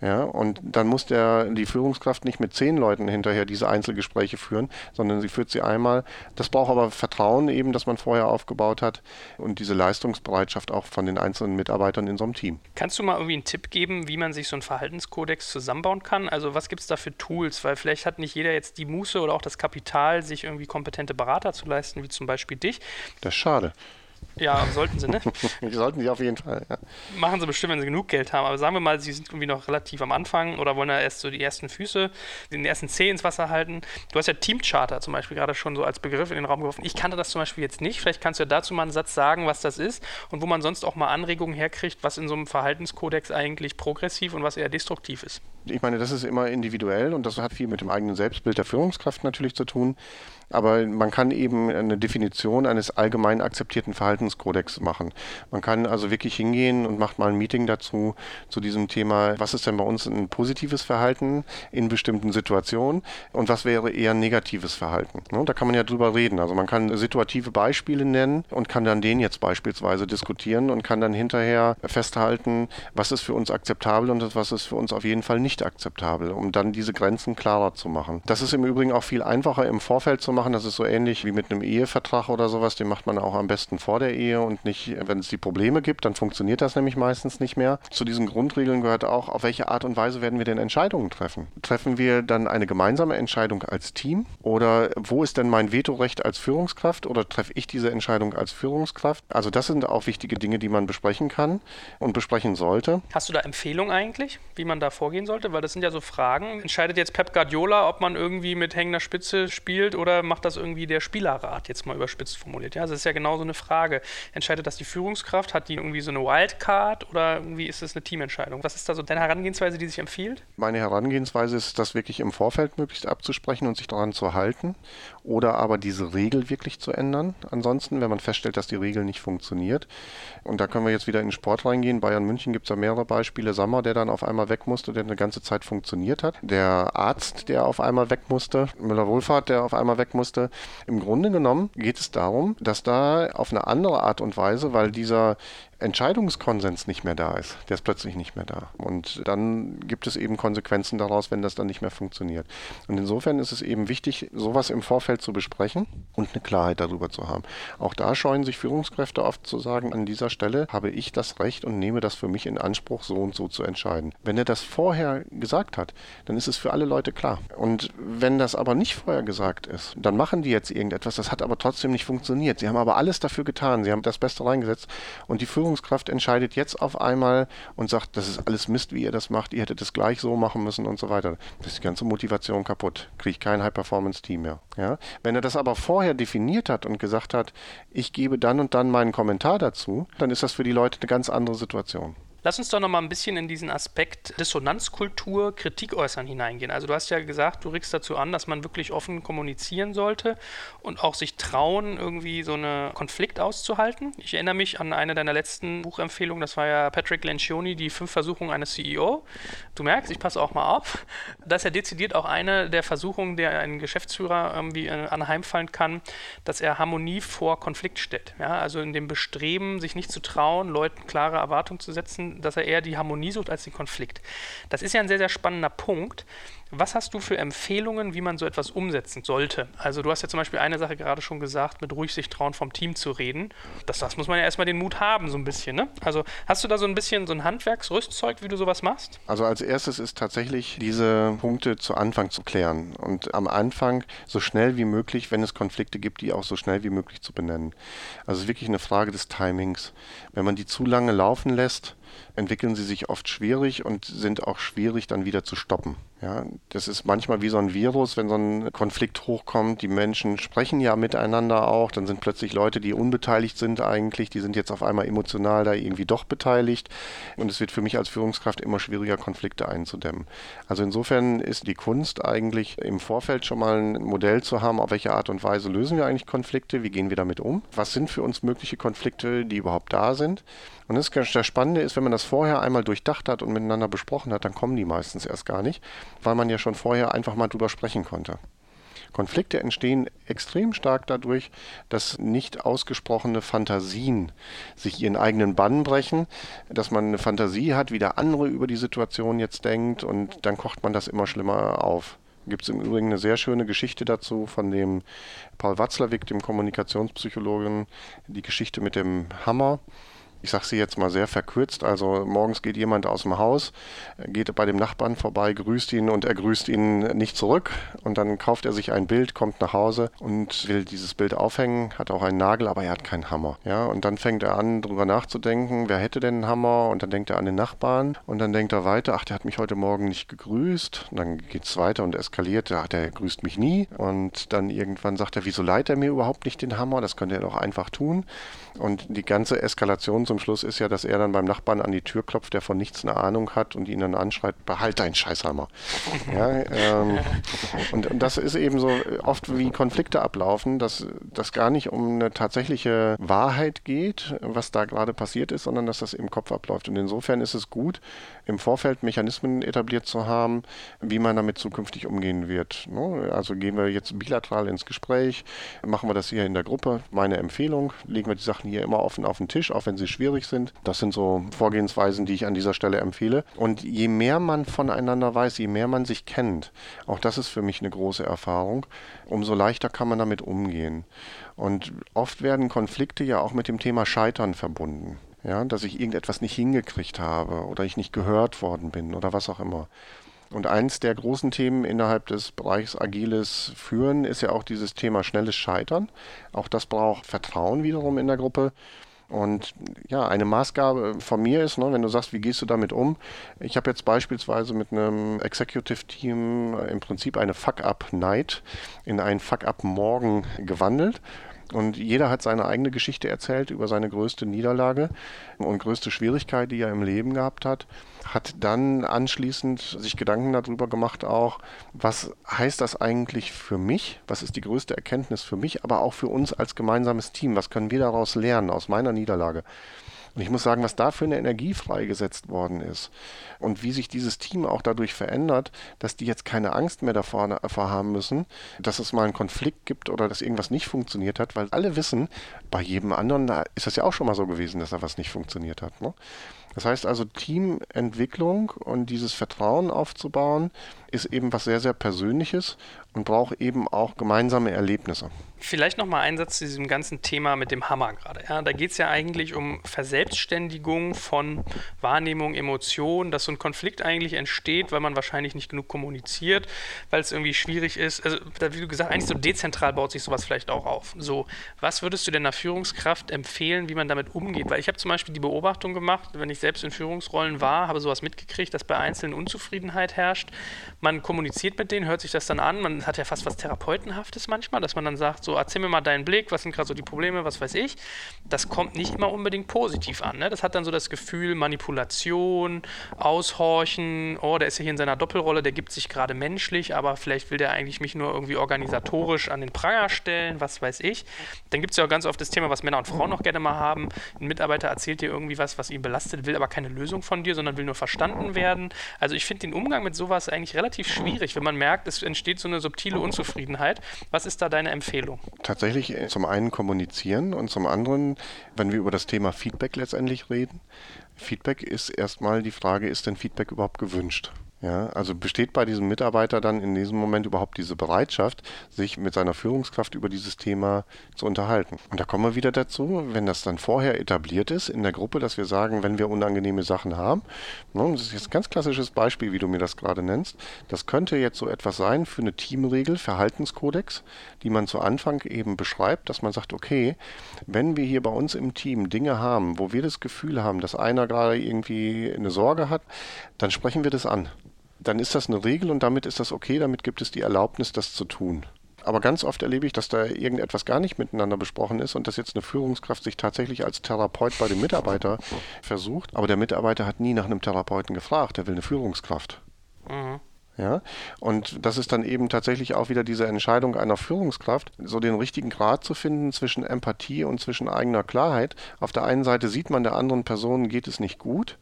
Ja, und dann muss der, die Führungskraft nicht mit zehn Leuten hinterher diese Einzelgespräche führen, sondern sie führt sie einmal. Das braucht aber Vertrauen eben, das man vorher aufgebaut hat und diese Leistungsbereitschaft auch von den einzelnen Mitarbeitern in so einem Team. Kannst du mal irgendwie einen Tipp geben, wie man sich so einen Verhaltenskodex zusammenbauen kann? Also was gibt es da für Tools? Weil vielleicht hat nicht jeder jetzt die Muße oder auch das Kapital, sich irgendwie kompetente Berater zu leisten, wie zum Beispiel dich. Das ist schade. Ja, sollten sie, ne? sollten sie auf jeden Fall, ja. Machen sie bestimmt, wenn sie genug Geld haben. Aber sagen wir mal, sie sind irgendwie noch relativ am Anfang oder wollen da erst so die ersten Füße, den ersten Zeh ins Wasser halten. Du hast ja Teamcharter zum Beispiel gerade schon so als Begriff in den Raum geworfen. Ich kannte das zum Beispiel jetzt nicht. Vielleicht kannst du ja dazu mal einen Satz sagen, was das ist und wo man sonst auch mal Anregungen herkriegt, was in so einem Verhaltenskodex eigentlich progressiv und was eher destruktiv ist. Ich meine, das ist immer individuell und das hat viel mit dem eigenen Selbstbild der Führungskraft natürlich zu tun. Aber man kann eben eine Definition eines allgemein akzeptierten Verhaltenskodex machen. Man kann also wirklich hingehen und macht mal ein Meeting dazu, zu diesem Thema, was ist denn bei uns ein positives Verhalten in bestimmten Situationen und was wäre eher negatives Verhalten. Ne, da kann man ja drüber reden. Also man kann situative Beispiele nennen und kann dann den jetzt beispielsweise diskutieren und kann dann hinterher festhalten, was ist für uns akzeptabel und was ist für uns auf jeden Fall nicht akzeptabel, um dann diese Grenzen klarer zu machen. Das ist im Übrigen auch viel einfacher im Vorfeld zu machen. Das ist so ähnlich wie mit einem Ehevertrag oder sowas. Den macht man auch am besten vor der Ehe und nicht, wenn es die Probleme gibt, dann funktioniert das nämlich meistens nicht mehr. Zu diesen Grundregeln gehört auch, auf welche Art und Weise werden wir denn Entscheidungen treffen? Treffen wir dann eine gemeinsame Entscheidung als Team? Oder wo ist denn mein Vetorecht als Führungskraft? Oder treffe ich diese Entscheidung als Führungskraft? Also das sind auch wichtige Dinge, die man besprechen kann und besprechen sollte. Hast du da Empfehlungen eigentlich, wie man da vorgehen sollte? Weil das sind ja so Fragen. Entscheidet jetzt Pep Guardiola, ob man irgendwie mit hängender Spitze spielt oder macht das irgendwie der Spielerrat, jetzt mal überspitzt formuliert. Ja, das ist ja genau so eine Frage. Entscheidet das die Führungskraft? Hat die irgendwie so eine Wildcard oder irgendwie ist es eine Teamentscheidung? Was ist da so deine Herangehensweise, die sich empfiehlt? Meine Herangehensweise ist, das wirklich im Vorfeld möglichst abzusprechen und sich daran zu halten oder aber diese Regel wirklich zu ändern. Ansonsten, wenn man feststellt, dass die Regel nicht funktioniert. Und da können wir jetzt wieder in den Sport reingehen. Bayern München gibt es ja mehrere Beispiele. Sammer, der dann auf einmal weg musste, der eine ganze Zeit funktioniert hat. Der Arzt, der auf einmal weg musste. Müller-Wohlfahrt, der auf einmal weg musste. Im Grunde genommen geht es darum, dass da auf eine andere Art und Weise, weil dieser Entscheidungskonsens nicht mehr da ist. Der ist plötzlich nicht mehr da. Und dann gibt es eben Konsequenzen daraus, wenn das dann nicht mehr funktioniert. Und insofern ist es eben wichtig, sowas im Vorfeld zu besprechen und eine Klarheit darüber zu haben. Auch da scheuen sich Führungskräfte oft zu sagen, an dieser Stelle habe ich das Recht und nehme das für mich in Anspruch, so und so zu entscheiden. Wenn er das vorher gesagt hat, dann ist es für alle Leute klar. Und wenn das aber nicht vorher gesagt ist, dann machen die jetzt irgendetwas, das hat aber trotzdem nicht funktioniert. Sie haben aber alles dafür getan, sie haben das Beste reingesetzt und die Führung Führungskraft entscheidet jetzt auf einmal und sagt, das ist alles Mist, wie ihr das macht, ihr hättet es gleich so machen müssen und so weiter. Das ist die ganze Motivation kaputt. Kriege ich kein High-Performance-Team mehr. Ja? Wenn er das aber vorher definiert hat und gesagt hat, ich gebe dann und dann meinen Kommentar dazu, dann ist das für die Leute eine ganz andere Situation. Lass uns doch noch mal ein bisschen in diesen Aspekt Dissonanzkultur, Kritik äußern hineingehen. Also du hast ja gesagt, du regst dazu an, dass man wirklich offen kommunizieren sollte und auch sich trauen, irgendwie so einen Konflikt auszuhalten. Ich erinnere mich an eine deiner letzten Buchempfehlungen, das war ja Patrick Lencioni, die fünf Versuchungen eines CEO. Du merkst, ich passe auch mal auf. Das ist ja dezidiert auch eine der Versuchungen, der ein Geschäftsführer irgendwie äh, anheimfallen kann, dass er Harmonie vor Konflikt stellt. Ja, also in dem Bestreben, sich nicht zu trauen, Leuten klare Erwartungen zu setzen, dass er eher die Harmonie sucht als den Konflikt. Das ist ja ein sehr, sehr spannender Punkt. Was hast du für Empfehlungen, wie man so etwas umsetzen sollte? Also du hast ja zum Beispiel eine Sache gerade schon gesagt, mit ruhig sich trauen, vom Team zu reden. Das, das muss man ja erstmal den Mut haben, so ein bisschen. Ne? Also hast du da so ein bisschen so ein Handwerksrüstzeug, wie du sowas machst? Also als erstes ist tatsächlich diese Punkte zu Anfang zu klären und am Anfang so schnell wie möglich, wenn es Konflikte gibt, die auch so schnell wie möglich zu benennen. Also es ist wirklich eine Frage des Timings. Wenn man die zu lange laufen lässt, entwickeln sie sich oft schwierig und sind auch schwierig dann wieder zu stoppen. Ja, das ist manchmal wie so ein Virus, wenn so ein Konflikt hochkommt. Die Menschen sprechen ja miteinander auch. Dann sind plötzlich Leute, die unbeteiligt sind eigentlich, die sind jetzt auf einmal emotional da irgendwie doch beteiligt. Und es wird für mich als Führungskraft immer schwieriger, Konflikte einzudämmen. Also insofern ist die Kunst eigentlich im Vorfeld schon mal ein Modell zu haben, auf welche Art und Weise lösen wir eigentlich Konflikte, wie gehen wir damit um, was sind für uns mögliche Konflikte, die überhaupt da sind. Und das, das Spannende ist, wenn man das vorher einmal durchdacht hat und miteinander besprochen hat, dann kommen die meistens erst gar nicht, weil man ja schon vorher einfach mal drüber sprechen konnte. Konflikte entstehen extrem stark dadurch, dass nicht ausgesprochene Fantasien sich ihren eigenen Bann brechen, dass man eine Fantasie hat, wie der andere über die Situation jetzt denkt und dann kocht man das immer schlimmer auf. Gibt es im Übrigen eine sehr schöne Geschichte dazu von dem Paul Watzlawick, dem Kommunikationspsychologen, die Geschichte mit dem Hammer ich sage sie jetzt mal sehr verkürzt, also morgens geht jemand aus dem Haus, geht bei dem Nachbarn vorbei, grüßt ihn und er grüßt ihn nicht zurück. Und dann kauft er sich ein Bild, kommt nach Hause und will dieses Bild aufhängen, hat auch einen Nagel, aber er hat keinen Hammer. Ja, und dann fängt er an, darüber nachzudenken, wer hätte denn einen Hammer? Und dann denkt er an den Nachbarn und dann denkt er weiter, ach, der hat mich heute Morgen nicht gegrüßt. Und dann geht es weiter und eskaliert, ach, der grüßt mich nie. Und dann irgendwann sagt er, wieso leiht er mir überhaupt nicht den Hammer, das könnte er doch einfach tun. Und die ganze Eskalation zum Schluss ist ja, dass er dann beim Nachbarn an die Tür klopft, der von nichts eine Ahnung hat und ihn dann anschreit, behalt deinen Scheißhammer. ja, ähm, und, und, das ist eben so oft wie Konflikte ablaufen, dass das gar nicht um eine tatsächliche Wahrheit geht, was da gerade passiert ist, sondern dass das im Kopf abläuft. Und insofern ist es gut, im Vorfeld Mechanismen etabliert zu haben, wie man damit zukünftig umgehen wird. Ne? Also gehen wir jetzt bilateral ins Gespräch, machen wir das hier in der Gruppe. Meine Empfehlung, legen wir die Sachen hier immer offen auf den Tisch, auch wenn sie schwierig sind. Das sind so Vorgehensweisen, die ich an dieser Stelle empfehle. Und je mehr man voneinander weiß, je mehr man sich kennt, auch das ist für mich eine große Erfahrung, umso leichter kann man damit umgehen. Und oft werden Konflikte ja auch mit dem Thema Scheitern verbunden ja, dass ich irgendetwas nicht hingekriegt habe oder ich nicht gehört worden bin oder was auch immer. Und eins der großen Themen innerhalb des Bereichs agiles Führen ist ja auch dieses Thema schnelles Scheitern. Auch das braucht Vertrauen wiederum in der Gruppe. Und ja, eine Maßgabe von mir ist, ne, wenn du sagst, wie gehst du damit um? Ich habe jetzt beispielsweise mit einem Executive Team im Prinzip eine Fuck-Up-Night in einen Fuck-Up-Morgen gewandelt. Und jeder hat seine eigene Geschichte erzählt über seine größte Niederlage und größte Schwierigkeit, die er im Leben gehabt hat. Hat dann anschließend sich Gedanken darüber gemacht, auch, was heißt das eigentlich für mich? Was ist die größte Erkenntnis für mich, aber auch für uns als gemeinsames Team? Was können wir daraus lernen aus meiner Niederlage? Und ich muss sagen, was da für eine Energie freigesetzt worden ist und wie sich dieses Team auch dadurch verändert, dass die jetzt keine Angst mehr davor, davor haben müssen, dass es mal einen Konflikt gibt oder dass irgendwas nicht funktioniert hat, weil alle wissen, bei jedem anderen ist das ja auch schon mal so gewesen, dass da was nicht funktioniert hat. Ne? Das heißt also, Teamentwicklung und dieses Vertrauen aufzubauen, ist eben was sehr, sehr Persönliches und braucht eben auch gemeinsame Erlebnisse. Vielleicht nochmal ein Satz zu diesem ganzen Thema mit dem Hammer gerade. Ja, da geht es ja eigentlich um Verselbstständigung von Wahrnehmung, Emotionen, dass so ein Konflikt eigentlich entsteht, weil man wahrscheinlich nicht genug kommuniziert, weil es irgendwie schwierig ist. Also, wie du gesagt eigentlich so dezentral baut sich sowas vielleicht auch auf. So, was würdest du denn einer Führungskraft empfehlen, wie man damit umgeht? Weil ich habe zum Beispiel die Beobachtung gemacht, wenn ich selbst in Führungsrollen war, habe sowas mitgekriegt, dass bei Einzelnen Unzufriedenheit herrscht. Man kommuniziert mit denen, hört sich das dann an, man hat ja fast was Therapeutenhaftes manchmal, dass man dann sagt, so erzähl mir mal deinen Blick, was sind gerade so die Probleme, was weiß ich. Das kommt nicht immer unbedingt positiv an. Ne? Das hat dann so das Gefühl, Manipulation, Aushorchen, oh, der ist ja hier in seiner Doppelrolle, der gibt sich gerade menschlich, aber vielleicht will der eigentlich mich nur irgendwie organisatorisch an den Pranger stellen, was weiß ich. Dann gibt es ja auch ganz oft das Thema, was Männer und Frauen noch gerne mal haben. Ein Mitarbeiter erzählt dir irgendwie was, was ihn belastet, will aber keine Lösung von dir, sondern will nur verstanden werden. Also ich finde den Umgang mit sowas eigentlich relativ schwierig, wenn man merkt, es entsteht so eine subtile Unzufriedenheit. Was ist da deine Empfehlung? Tatsächlich äh, zum einen kommunizieren und zum anderen, wenn wir über das Thema Feedback letztendlich reden. Feedback ist erstmal die Frage, ist denn Feedback überhaupt gewünscht? Ja, also besteht bei diesem Mitarbeiter dann in diesem Moment überhaupt diese Bereitschaft, sich mit seiner Führungskraft über dieses Thema zu unterhalten? Und da kommen wir wieder dazu, wenn das dann vorher etabliert ist in der Gruppe, dass wir sagen, wenn wir unangenehme Sachen haben, ne, das ist jetzt ein ganz klassisches Beispiel, wie du mir das gerade nennst, das könnte jetzt so etwas sein für eine Teamregel, Verhaltenskodex, die man zu Anfang eben beschreibt, dass man sagt, okay, wenn wir hier bei uns im Team Dinge haben, wo wir das Gefühl haben, dass einer gerade irgendwie eine Sorge hat, dann sprechen wir das an dann ist das eine Regel und damit ist das okay, damit gibt es die Erlaubnis, das zu tun. Aber ganz oft erlebe ich, dass da irgendetwas gar nicht miteinander besprochen ist und dass jetzt eine Führungskraft sich tatsächlich als Therapeut bei dem Mitarbeiter versucht. Aber der Mitarbeiter hat nie nach einem Therapeuten gefragt, der will eine Führungskraft. Mhm. Ja, und das ist dann eben tatsächlich auch wieder diese Entscheidung einer Führungskraft, so den richtigen Grad zu finden zwischen Empathie und zwischen eigener Klarheit. Auf der einen Seite sieht man, der anderen Person geht es nicht gut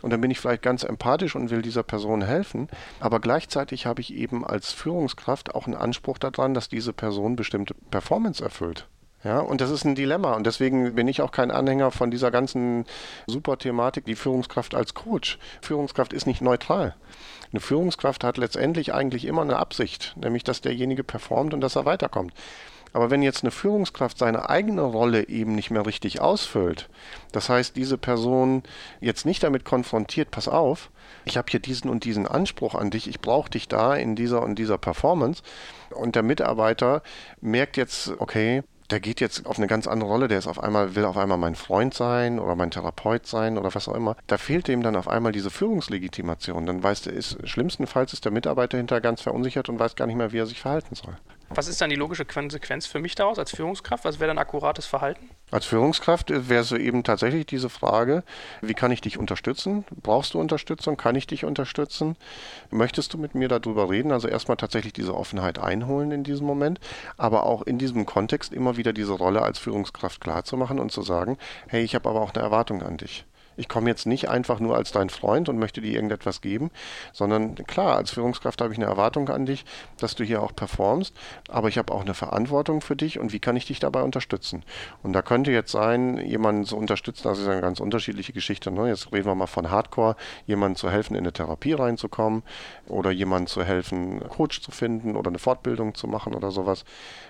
und dann bin ich vielleicht ganz empathisch und will dieser Person helfen, aber gleichzeitig habe ich eben als Führungskraft auch einen Anspruch daran, dass diese Person bestimmte Performance erfüllt. Ja, und das ist ein Dilemma. Und deswegen bin ich auch kein Anhänger von dieser ganzen super Thematik, die Führungskraft als Coach. Führungskraft ist nicht neutral. Eine Führungskraft hat letztendlich eigentlich immer eine Absicht, nämlich dass derjenige performt und dass er weiterkommt. Aber wenn jetzt eine Führungskraft seine eigene Rolle eben nicht mehr richtig ausfüllt, das heißt, diese Person jetzt nicht damit konfrontiert, pass auf, ich habe hier diesen und diesen Anspruch an dich, ich brauche dich da in dieser und dieser Performance und der Mitarbeiter merkt jetzt, okay, der geht jetzt auf eine ganz andere Rolle, der ist auf einmal, will auf einmal mein Freund sein oder mein Therapeut sein oder was auch immer. Da fehlt dem dann auf einmal diese Führungslegitimation. Dann weiß der, ist, schlimmstenfalls ist der Mitarbeiter hinterher ganz verunsichert und weiß gar nicht mehr, wie er sich verhalten soll. Was ist dann die logische Konsequenz für mich daraus als Führungskraft? Was wäre dann akkurates Verhalten? Als Führungskraft wäre es eben tatsächlich diese Frage, wie kann ich dich unterstützen? Brauchst du Unterstützung? Kann ich dich unterstützen? Möchtest du mit mir darüber reden? Also erstmal tatsächlich diese Offenheit einholen in diesem Moment, aber auch in diesem Kontext immer wieder diese Rolle als Führungskraft klarzumachen und zu sagen, hey, ich habe aber auch eine Erwartung an dich. Ich komme jetzt nicht einfach nur als dein Freund und möchte dir irgendetwas geben, sondern klar, als Führungskraft habe ich eine Erwartung an dich, dass du hier auch performst, aber ich habe auch eine Verantwortung für dich und wie kann ich dich dabei unterstützen? Und da könnte jetzt sein, jemanden zu unterstützen, das ist eine ganz unterschiedliche Geschichte. Ne? Jetzt reden wir mal von Hardcore, jemanden zu helfen, in eine Therapie reinzukommen oder jemanden zu helfen, Coach zu finden oder eine Fortbildung zu machen oder sowas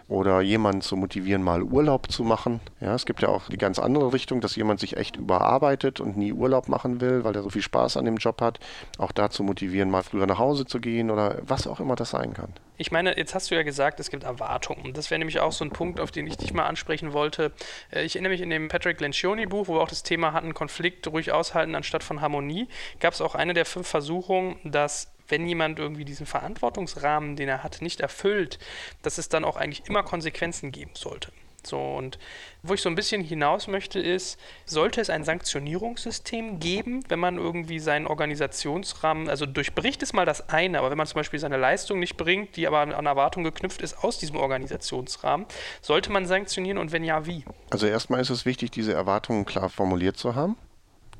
oder jemanden zu motivieren, mal Urlaub zu machen. Ja, es gibt ja auch die ganz andere Richtung, dass jemand sich echt überarbeitet und nie Urlaub machen will, weil er so viel Spaß an dem Job hat. Auch dazu motivieren, mal früher nach Hause zu gehen oder was auch immer das sein kann. Ich meine, jetzt hast du ja gesagt, es gibt Erwartungen. Das wäre nämlich auch so ein Punkt, auf den ich dich mal ansprechen wollte. Äh, ich erinnere mich in dem Patrick Lencioni Buch, wo wir auch das Thema hatten, Konflikt ruhig aushalten anstatt von Harmonie, gab es auch eine der fünf Versuchungen, dass wenn jemand irgendwie diesen Verantwortungsrahmen, den er hat, nicht erfüllt, dass es dann auch eigentlich immer Konsequenzen geben sollte. So, und wo ich so ein bisschen hinaus möchte, ist, sollte es ein Sanktionierungssystem geben, wenn man irgendwie seinen Organisationsrahmen, also durchbricht es mal das eine, aber wenn man zum Beispiel seine Leistung nicht bringt, die aber an Erwartung geknüpft ist aus diesem Organisationsrahmen, sollte man sanktionieren und wenn ja, wie? Also erstmal ist es wichtig, diese Erwartungen klar formuliert zu haben.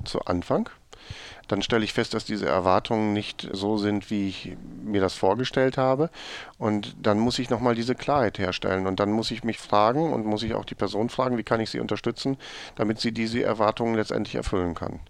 zu Anfang dann stelle ich fest, dass diese Erwartungen nicht so sind, wie ich mir das vorgestellt habe. Und dann muss ich nochmal diese Klarheit herstellen. Und dann muss ich mich fragen und muss ich auch die Person fragen, wie kann ich sie unterstützen, damit sie diese Erwartungen letztendlich erfüllen kann.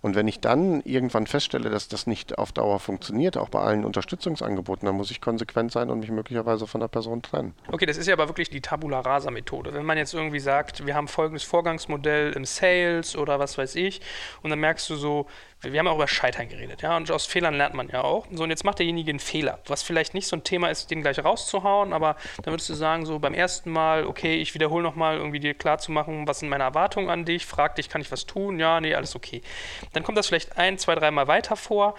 Und wenn ich dann irgendwann feststelle, dass das nicht auf Dauer funktioniert, auch bei allen Unterstützungsangeboten, dann muss ich konsequent sein und mich möglicherweise von der Person trennen. Okay, das ist ja aber wirklich die Tabula Rasa Methode. Wenn man jetzt irgendwie sagt, wir haben folgendes Vorgangsmodell im Sales oder was weiß ich, und dann merkst du so, wir haben auch über Scheitern geredet, ja, und aus Fehlern lernt man ja auch. So, und jetzt macht derjenige einen Fehler, was vielleicht nicht so ein Thema ist, den gleich rauszuhauen, aber dann würdest du sagen, so beim ersten Mal, okay, ich wiederhole nochmal, irgendwie dir klar zu machen, was sind meine Erwartungen an dich, frag dich, kann ich was tun? Ja, nee, alles okay. Dann kommt das vielleicht ein, zwei, dreimal weiter vor.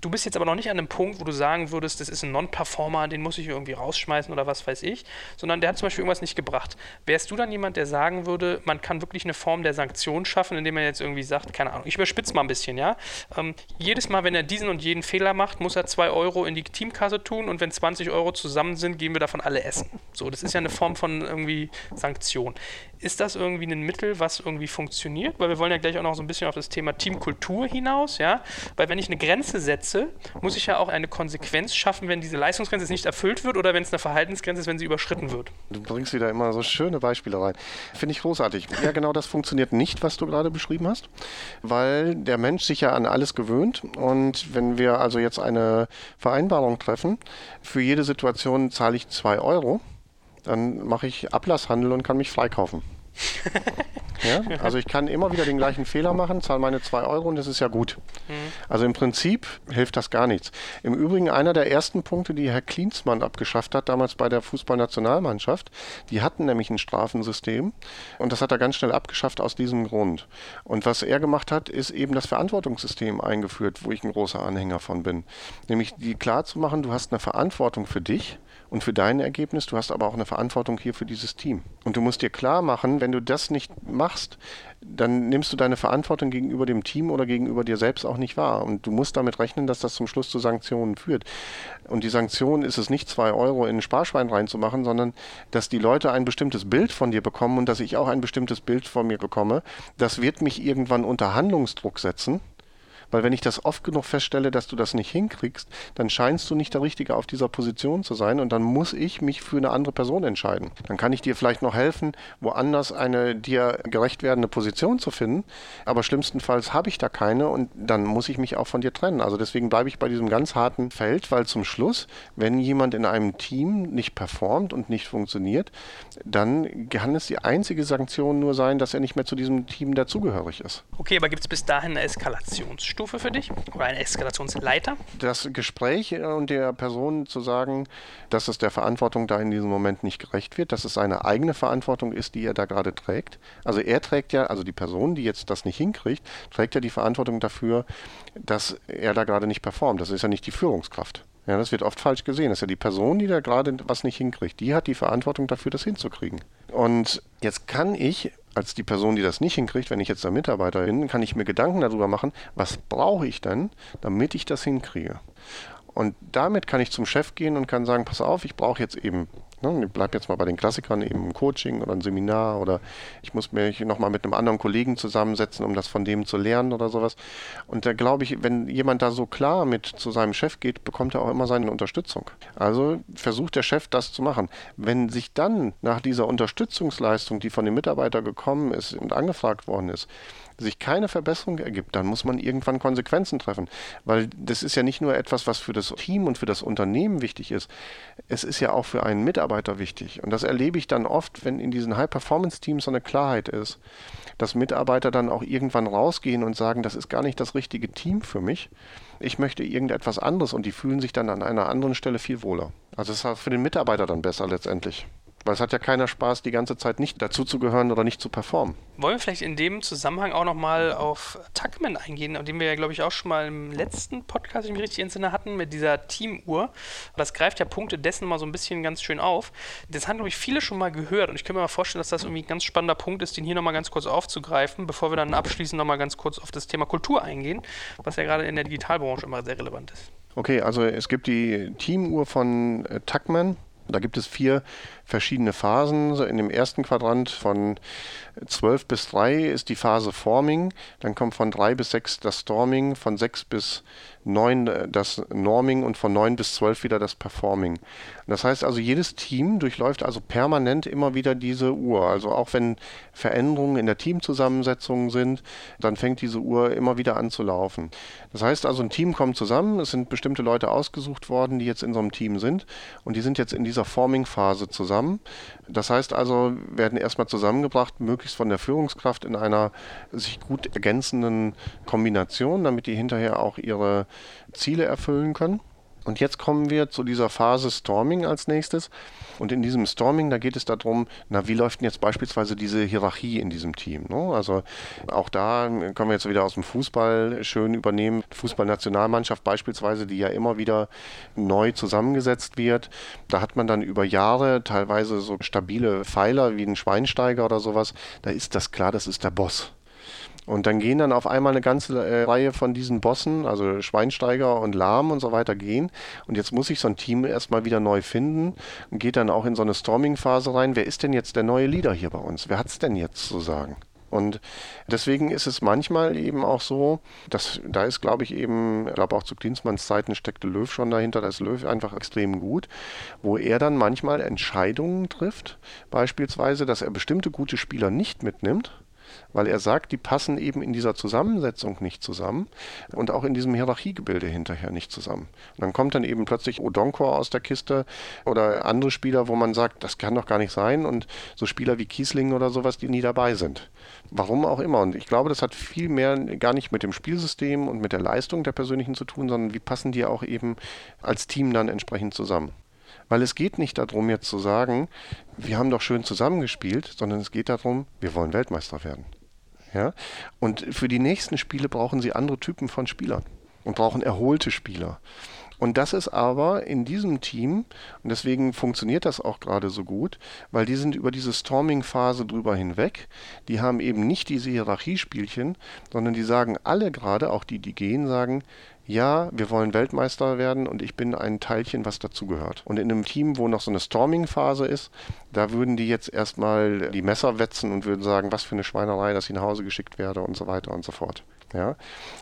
Du bist jetzt aber noch nicht an einem Punkt, wo du sagen würdest, das ist ein Non-Performer, den muss ich irgendwie rausschmeißen oder was weiß ich, sondern der hat zum Beispiel irgendwas nicht gebracht. Wärst du dann jemand, der sagen würde, man kann wirklich eine Form der Sanktion schaffen, indem man jetzt irgendwie sagt, keine Ahnung, ich überspitze mal ein bisschen, ja. Ähm, jedes Mal, wenn er diesen und jeden Fehler macht, muss er 2 Euro in die Teamkasse tun und wenn 20 Euro zusammen sind, gehen wir davon alle essen. So, das ist ja eine Form von irgendwie Sanktion. Ist das irgendwie ein Mittel, was irgendwie funktioniert? Weil wir wollen ja gleich auch noch so ein bisschen auf das Thema Teamkultur hinaus, ja. Weil wenn ich eine Grenze setze, muss ich ja auch eine Konsequenz schaffen, wenn diese Leistungsgrenze nicht erfüllt wird oder wenn es eine Verhaltensgrenze ist, wenn sie überschritten wird. Du bringst wieder immer so schöne Beispiele rein. Finde ich großartig. Ja, genau das funktioniert nicht, was du gerade beschrieben hast, weil der Mensch sich ja an alles gewöhnt und wenn wir also jetzt eine Vereinbarung treffen, für jede Situation zahle ich zwei Euro, dann mache ich Ablasshandel und kann mich freikaufen. Ja? Also ich kann immer wieder den gleichen Fehler machen, zahle meine 2 Euro und das ist ja gut. Mhm. Also im Prinzip hilft das gar nichts. Im Übrigen einer der ersten Punkte, die Herr Klinsmann abgeschafft hat, damals bei der Fußballnationalmannschaft, die hatten nämlich ein Strafensystem und das hat er ganz schnell abgeschafft aus diesem Grund. Und was er gemacht hat, ist eben das Verantwortungssystem eingeführt, wo ich ein großer Anhänger von bin. Nämlich die klar zu machen, du hast eine Verantwortung für dich und für dein Ergebnis, du hast aber auch eine Verantwortung hier für dieses Team. Und du musst dir klar machen, wenn du das nicht machst, dann nimmst du deine Verantwortung gegenüber dem Team oder gegenüber dir selbst auch nicht wahr. Und du musst damit rechnen, dass das zum Schluss zu Sanktionen führt. Und die Sanktion ist es nicht, zwei Euro in ein Sparschwein reinzumachen, sondern dass die Leute ein bestimmtes Bild von dir bekommen und dass ich auch ein bestimmtes Bild von mir bekomme. Das wird mich irgendwann unter Handlungsdruck setzen weil wenn ich das oft genug feststelle, dass du das nicht hinkriegst, dann scheinst du nicht der Richtige auf dieser Position zu sein und dann muss ich mich für eine andere Person entscheiden. Dann kann ich dir vielleicht noch helfen, woanders eine dir gerecht werdende Position zu finden, aber schlimmstenfalls habe ich da keine und dann muss ich mich auch von dir trennen. Also deswegen bleibe ich bei diesem ganz harten Feld, weil zum Schluss, wenn jemand in einem Team nicht performt und nicht funktioniert, dann kann es die einzige Sanktion nur sein, dass er nicht mehr zu diesem Team dazugehörig ist. Okay, aber gibt es bis dahin eine Eskalationsstufe? Stufe für dich oder eine Eskalationsleiter? Das Gespräch und der Person zu sagen, dass es der Verantwortung da in diesem Moment nicht gerecht wird, dass es seine eigene Verantwortung ist, die er da gerade trägt. Also er trägt ja, also die Person, die jetzt das nicht hinkriegt, trägt ja die Verantwortung dafür, dass er da gerade nicht performt. Das ist ja nicht die Führungskraft. Ja, das wird oft falsch gesehen. Das ist ja die Person, die da gerade was nicht hinkriegt. Die hat die Verantwortung dafür, das hinzukriegen. Und jetzt kann ich als die Person, die das nicht hinkriegt, wenn ich jetzt der Mitarbeiter bin, kann ich mir Gedanken darüber machen, was brauche ich denn, damit ich das hinkriege. Und damit kann ich zum Chef gehen und kann sagen, pass auf, ich brauche jetzt eben Ne? Ich bleibe jetzt mal bei den Klassikern, eben ein Coaching oder ein Seminar oder ich muss mich nochmal mit einem anderen Kollegen zusammensetzen, um das von dem zu lernen oder sowas. Und da glaube ich, wenn jemand da so klar mit zu seinem Chef geht, bekommt er auch immer seine Unterstützung. Also versucht der Chef das zu machen. Wenn sich dann nach dieser Unterstützungsleistung, die von dem Mitarbeiter gekommen ist und angefragt worden ist, sich keine Verbesserung ergibt, dann muss man irgendwann Konsequenzen treffen. Weil das ist ja nicht nur etwas, was für das Team und für das Unternehmen wichtig ist. Es ist ja auch für einen Mitarbeiter wichtig. Und das erlebe ich dann oft, wenn in diesen High-Performance-Teams so eine Klarheit ist, dass Mitarbeiter dann auch irgendwann rausgehen und sagen, das ist gar nicht das richtige Team für mich. Ich möchte irgendetwas anderes und die fühlen sich dann an einer anderen Stelle viel wohler. Also es ist für den Mitarbeiter dann besser letztendlich. Weil es hat ja keiner Spaß, die ganze Zeit nicht dazuzugehören oder nicht zu performen. Wollen wir vielleicht in dem Zusammenhang auch nochmal auf Tuckman eingehen, den wir ja, glaube ich, auch schon mal im letzten Podcast, wenn ich mich richtig entsinne, hatten, mit dieser Teamuhr. Das greift ja Punkte dessen mal so ein bisschen ganz schön auf. Das haben, glaube ich, viele schon mal gehört und ich kann mir mal vorstellen, dass das irgendwie ein ganz spannender Punkt ist, den hier nochmal ganz kurz aufzugreifen, bevor wir dann abschließend nochmal ganz kurz auf das Thema Kultur eingehen, was ja gerade in der Digitalbranche immer sehr relevant ist. Okay, also es gibt die Teamuhr von äh, Tuckman Da gibt es vier verschiedene Phasen. In dem ersten Quadrant von 12 bis 3 ist die Phase Forming, dann kommt von 3 bis 6 das Storming, von 6 bis 9 äh, das Norming und von 9 bis 12 wieder das Performing. Das heißt also, jedes Team durchläuft also permanent immer wieder diese Uhr. Also auch wenn Veränderungen in der Teamzusammensetzung sind, dann fängt diese Uhr immer wieder an zu laufen. Das heißt also, ein Team kommt zusammen, es sind bestimmte Leute ausgesucht worden, die jetzt in so einem Team sind und die sind jetzt in dieser Forming-Phase zusammen. Das heißt also, werden erstmal zusammengebracht, möglichst von der Führungskraft in einer sich gut ergänzenden Kombination, damit die hinterher auch ihre Ziele erfüllen können. Und jetzt kommen wir zu dieser Phase Storming als nächstes. Und in diesem Storming, da geht es darum, na, wie läuft denn jetzt beispielsweise diese Hierarchie in diesem Team? Ne? Also auch da können wir jetzt wieder aus dem Fußball schön übernehmen. Fußballnationalmannschaft beispielsweise, die ja immer wieder neu zusammengesetzt wird. Da hat man dann über Jahre teilweise so stabile Pfeiler wie ein Schweinsteiger oder sowas. Da ist das klar, das ist der Boss. Und dann gehen dann auf einmal eine ganze äh, Reihe von diesen Bossen, also Schweinsteiger und Lahm und so weiter gehen. Und jetzt muss sich so ein Team erstmal wieder neu finden und geht dann auch in so eine Storming-Phase rein. Wer ist denn jetzt der neue Leader hier bei uns? Wer hat es denn jetzt zu sagen? Und deswegen ist es manchmal eben auch so, dass da ist, glaube ich, eben, ich glaube auch zu Klinsmanns Zeiten steckte Löw schon dahinter, da ist Löw einfach extrem gut, wo er dann manchmal Entscheidungen trifft, beispielsweise, dass er bestimmte gute Spieler nicht mitnimmt, weil er sagt, die passen eben in dieser Zusammensetzung nicht zusammen und auch in diesem Hierarchiegebilde hinterher nicht zusammen. Und dann kommt dann eben plötzlich Odonkor aus der Kiste oder andere Spieler, wo man sagt, das kann doch gar nicht sein und so Spieler wie Kiesling oder sowas, die nie dabei sind. Warum auch immer. Und ich glaube, das hat viel mehr gar nicht mit dem Spielsystem und mit der Leistung der persönlichen zu tun, sondern wie passen die auch eben als Team dann entsprechend zusammen. Weil es geht nicht darum, jetzt zu sagen, wir haben doch schön zusammengespielt, sondern es geht darum, wir wollen Weltmeister werden. Ja? Und für die nächsten Spiele brauchen sie andere Typen von Spielern und brauchen erholte Spieler. Und das ist aber in diesem Team, und deswegen funktioniert das auch gerade so gut, weil die sind über diese Storming-Phase drüber hinweg. Die haben eben nicht diese Hierarchiespielchen, sondern die sagen alle gerade, auch die, die gehen, sagen, ja, wir wollen Weltmeister werden und ich bin ein Teilchen, was dazugehört. Und in einem Team, wo noch so eine Storming-Phase ist, da würden die jetzt erstmal die Messer wetzen und würden sagen, was für eine Schweinerei, dass ich nach Hause geschickt werde und so weiter und so fort. Ja?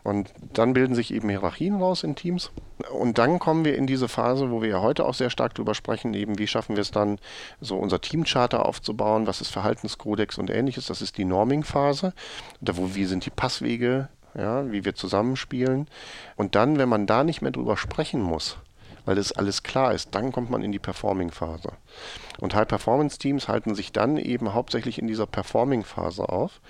Und dann bilden sich eben Hierarchien raus in Teams. Und dann kommen wir in diese Phase, wo wir ja heute auch sehr stark drüber sprechen, eben wie schaffen wir es dann, so unser Teamcharter aufzubauen, was ist Verhaltenskodex und ähnliches. Das ist die Norming-Phase. Da wo, wie sind die Passwege, ja, wie wir zusammenspielen. Und dann, wenn man da nicht mehr drüber sprechen muss, weil das alles klar ist, dann kommt man in die Performing-Phase. Und High-Performance-Teams halten sich dann eben hauptsächlich in dieser Performing-Phase auf,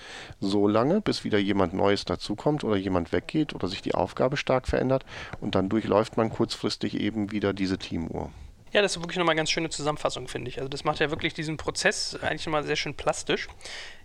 so lange, bis wieder jemand Neues dazukommt oder jemand weggeht oder sich die Aufgabe stark verändert und dann durchläuft man kurzfristig eben wieder diese Teamuhr. Ja, das ist wirklich nochmal eine ganz schöne Zusammenfassung, finde ich. Also das macht ja wirklich diesen Prozess eigentlich nochmal sehr schön plastisch.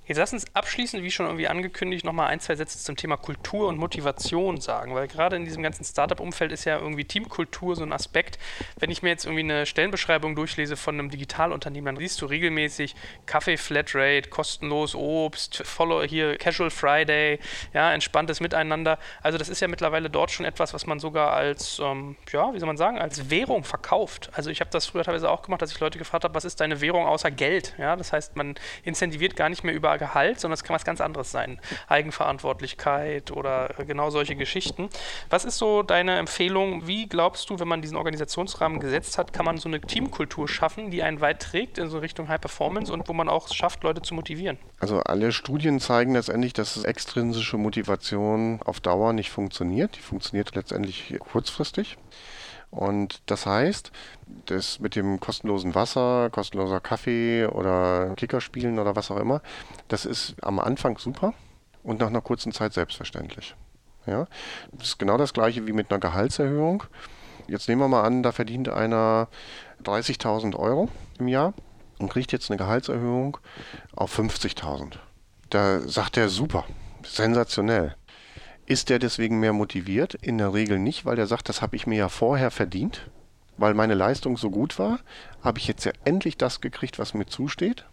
Jetzt lass uns abschließend, wie schon irgendwie angekündigt, nochmal ein, zwei Sätze zum Thema Kultur und Motivation sagen, weil gerade in diesem ganzen Startup-Umfeld ist ja irgendwie Teamkultur so ein Aspekt. Wenn ich mir jetzt irgendwie eine Stellenbeschreibung durchlese von einem Digitalunternehmen, dann siehst du regelmäßig Kaffee Flatrate, kostenlos Obst, Follow hier Casual Friday, ja, entspanntes Miteinander. Also das ist ja mittlerweile dort schon etwas, was man sogar als, ähm, ja, wie soll man sagen, als Währung verkauft. Also ich habe das früher teilweise auch gemacht, dass ich Leute gefragt habe, was ist deine Währung außer Geld? Ja, das heißt, man incentiviert gar nicht mehr über Gehalt, sondern es kann was ganz anderes sein. Eigenverantwortlichkeit oder genau solche Geschichten. Was ist so deine Empfehlung? Wie glaubst du, wenn man diesen Organisationsrahmen gesetzt hat, kann man so eine Teamkultur schaffen, die einen weit trägt in so Richtung High Performance und wo man auch es schafft, Leute zu motivieren? Also alle Studien zeigen letztendlich, dass extrinsische Motivation auf Dauer nicht funktioniert. Die funktioniert letztendlich kurzfristig. Und das heißt, das mit dem kostenlosen Wasser, kostenloser Kaffee oder Kickerspielen oder was auch immer, das ist am Anfang super und nach einer kurzen Zeit selbstverständlich. Ja? Das ist genau das gleiche wie mit einer Gehaltserhöhung. Jetzt nehmen wir mal an, da verdient einer 30.000 Euro im Jahr und kriegt jetzt eine Gehaltserhöhung auf 50.000. Da sagt er super, sensationell. Ist der deswegen mehr motiviert? In der Regel nicht, weil der sagt, das habe ich mir ja vorher verdient, weil meine Leistung so gut war, habe ich jetzt ja endlich das gekriegt, was mir zusteht.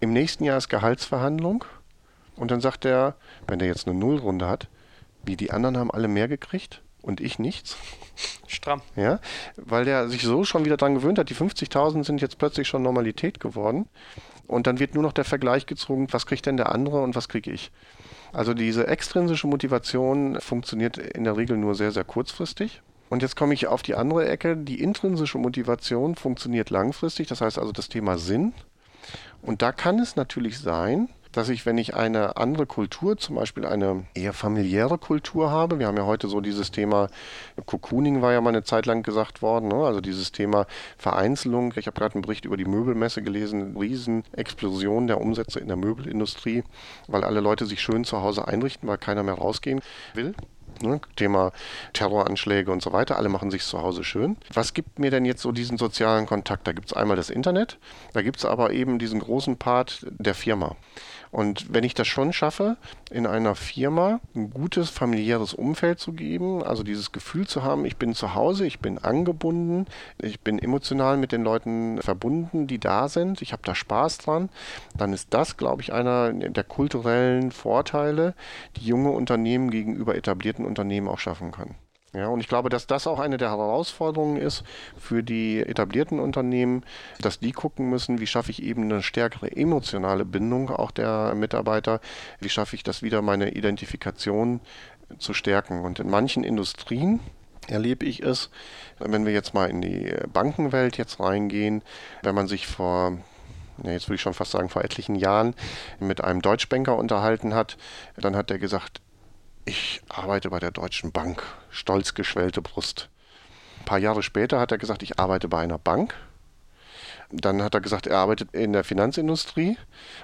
Im nächsten Jahr ist Gehaltsverhandlung und dann sagt er, wenn der jetzt eine Nullrunde hat, wie die anderen haben alle mehr gekriegt, und ich nichts. Stramm. Ja, weil der sich so schon wieder dran gewöhnt hat. Die 50.000 sind jetzt plötzlich schon Normalität geworden. Und dann wird nur noch der Vergleich gezogen, was kriegt denn der andere und was kriege ich. Also diese extrinsische Motivation funktioniert in der Regel nur sehr, sehr kurzfristig. Und jetzt komme ich auf die andere Ecke. Die intrinsische Motivation funktioniert langfristig, das heißt also das Thema Sinn. Und da kann es natürlich sein, dass ich, wenn ich eine andere Kultur, zum Beispiel eine eher familiäre Kultur habe, wir haben ja heute so dieses Thema, Cocooning war ja mal eine Zeit lang gesagt worden, ne? also dieses Thema Vereinzelung. Ich habe gerade einen Bericht über die Möbelmesse gelesen, Riesenexplosion der Umsätze in der Möbelindustrie, weil alle Leute sich schön zu Hause einrichten, weil keiner mehr rausgehen will. Ne, Thema Terroranschläge und so weiter. Alle machen sich zu Hause schön. Was gibt mir denn jetzt so diesen sozialen Kontakt? Da gibt es einmal das Internet, da gibt es aber eben diesen großen Part der Firma. Und wenn ich das schon schaffe, in einer Firma ein gutes familiäres Umfeld zu geben, also dieses Gefühl zu haben, ich bin zu Hause, ich bin angebunden, ich bin emotional mit den Leuten verbunden, die da sind, ich habe da Spaß dran, dann ist das, glaube ich, einer der kulturellen Vorteile, die junge Unternehmen gegenüber etablierten Unternehmen auch schaffen können. Ja, und ich glaube, dass das auch eine der Herausforderungen ist für die etablierten Unternehmen, dass die gucken müssen, wie schaffe ich eben eine stärkere emotionale Bindung auch der Mitarbeiter, wie schaffe ich das wieder, meine Identifikation zu stärken. Und in manchen Industrien, erlebe ich es, wenn wir jetzt mal in die Bankenwelt jetzt reingehen, wenn man sich vor jetzt würde ich schon fast sagen, vor etlichen Jahren mit einem Deutschbanker unterhalten hat, dann hat er gesagt, ich arbeite bei der Deutschen Bank. Stolz geschwellte Brust. Ein paar Jahre später hat er gesagt, ich arbeite bei einer Bank. Dann hat er gesagt, er arbeitet in der Finanzindustrie.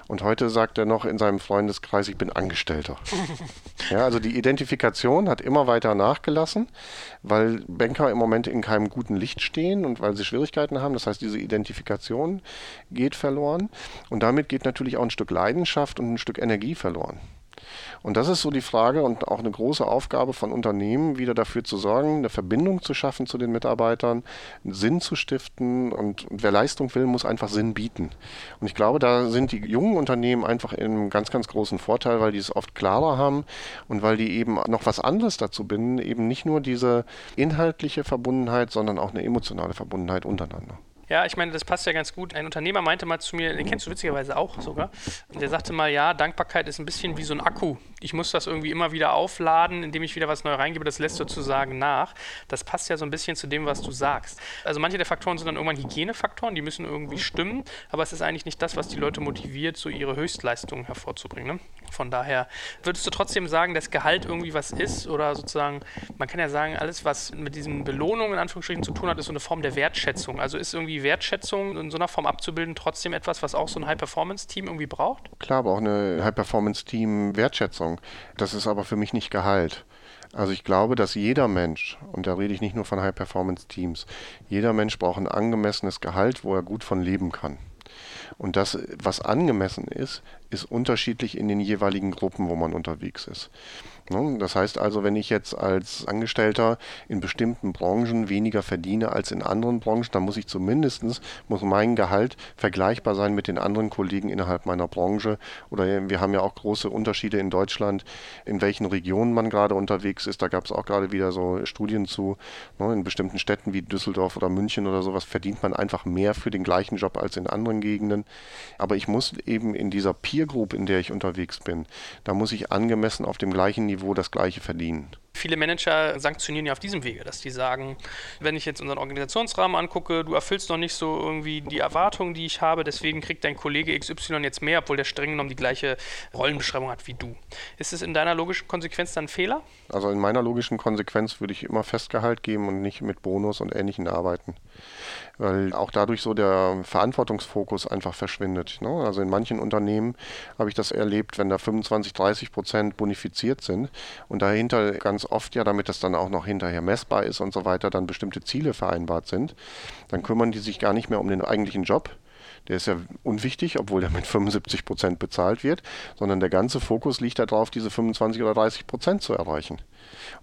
Und heute sagt er noch in seinem Freundeskreis, ich bin Angestellter. ja, also die Identifikation hat immer weiter nachgelassen, weil Banker im Moment in keinem guten Licht stehen und weil sie Schwierigkeiten haben. Das heißt, diese Identifikation geht verloren. Und damit geht natürlich auch ein Stück Leidenschaft und ein Stück Energie verloren. Und das ist so die Frage und auch eine große Aufgabe von Unternehmen, wieder dafür zu sorgen, eine Verbindung zu schaffen zu den Mitarbeitern, Sinn zu stiften und, und wer Leistung will, muss einfach Sinn bieten. Und ich glaube, da sind die jungen Unternehmen einfach in einem ganz, ganz großen Vorteil, weil die es oft klarer haben und weil die eben noch was anderes dazu binden, eben nicht nur diese inhaltliche Verbundenheit, sondern auch eine emotionale Verbundenheit untereinander. Ja, ich meine, das passt ja ganz gut. Ein Unternehmer meinte mal zu mir, den kennst du witzigerweise auch sogar, der sagte mal, ja, Dankbarkeit ist ein bisschen wie so ein Akku. Ich muss das irgendwie immer wieder aufladen, indem ich wieder was neu reingebe, das lässt sozusagen nach. Das passt ja so ein bisschen zu dem, was du sagst. Also manche der Faktoren sind dann irgendwann Hygienefaktoren, die müssen irgendwie stimmen, aber es ist eigentlich nicht das, was die Leute motiviert, so ihre Höchstleistungen hervorzubringen. Ne? Von daher würdest du trotzdem sagen, dass Gehalt irgendwie was ist oder sozusagen, man kann ja sagen, alles, was mit diesen Belohnungen in Anführungsstrichen zu tun hat, ist so eine Form der Wertschätzung. Also ist irgendwie Wertschätzung in so einer Form abzubilden trotzdem etwas, was auch so ein High-Performance-Team irgendwie braucht? Klar, aber auch eine High-Performance-Team Wertschätzung. Das ist aber für mich nicht Gehalt. Also ich glaube, dass jeder Mensch, und da rede ich nicht nur von High-Performance-Teams, jeder Mensch braucht ein angemessenes Gehalt, wo er gut von leben kann. Und das, was angemessen ist, ist unterschiedlich in den jeweiligen Gruppen, wo man unterwegs ist. Ne? Das heißt also, wenn ich jetzt als Angestellter in bestimmten Branchen weniger verdiene als in anderen Branchen, dann muss ich zumindest, muss mein Gehalt vergleichbar sein mit den anderen Kollegen innerhalb meiner Branche. Oder wir haben ja auch große Unterschiede in Deutschland, in welchen Regionen man gerade unterwegs ist. Da gab es auch gerade wieder so Studien zu. Ne? In bestimmten Städten wie Düsseldorf oder München oder sowas verdient man einfach mehr für den gleichen Job als in anderen Gegenden. Aber ich muss eben in dieser Peer Group, in der ich unterwegs bin, da muss ich angemessen auf dem gleichen Niveau das gleiche verdienen. Viele Manager sanktionieren ja auf diesem Wege, dass die sagen, wenn ich jetzt unseren Organisationsrahmen angucke, du erfüllst noch nicht so irgendwie die Erwartungen, die ich habe, deswegen kriegt dein Kollege XY jetzt mehr, obwohl der streng genommen die gleiche Rollenbeschreibung hat wie du. Ist es in deiner logischen Konsequenz dann ein Fehler? Also in meiner logischen Konsequenz würde ich immer Festgehalt geben und nicht mit Bonus und Ähnlichem arbeiten weil auch dadurch so der Verantwortungsfokus einfach verschwindet. Ne? Also in manchen Unternehmen habe ich das erlebt, wenn da 25, 30 Prozent bonifiziert sind und dahinter ganz oft ja, damit das dann auch noch hinterher messbar ist und so weiter, dann bestimmte Ziele vereinbart sind, dann kümmern die sich gar nicht mehr um den eigentlichen Job, Der ist ja unwichtig, obwohl der mit 75 Prozent bezahlt wird, sondern der ganze Fokus liegt darauf, diese 25 oder 30 Prozent zu erreichen.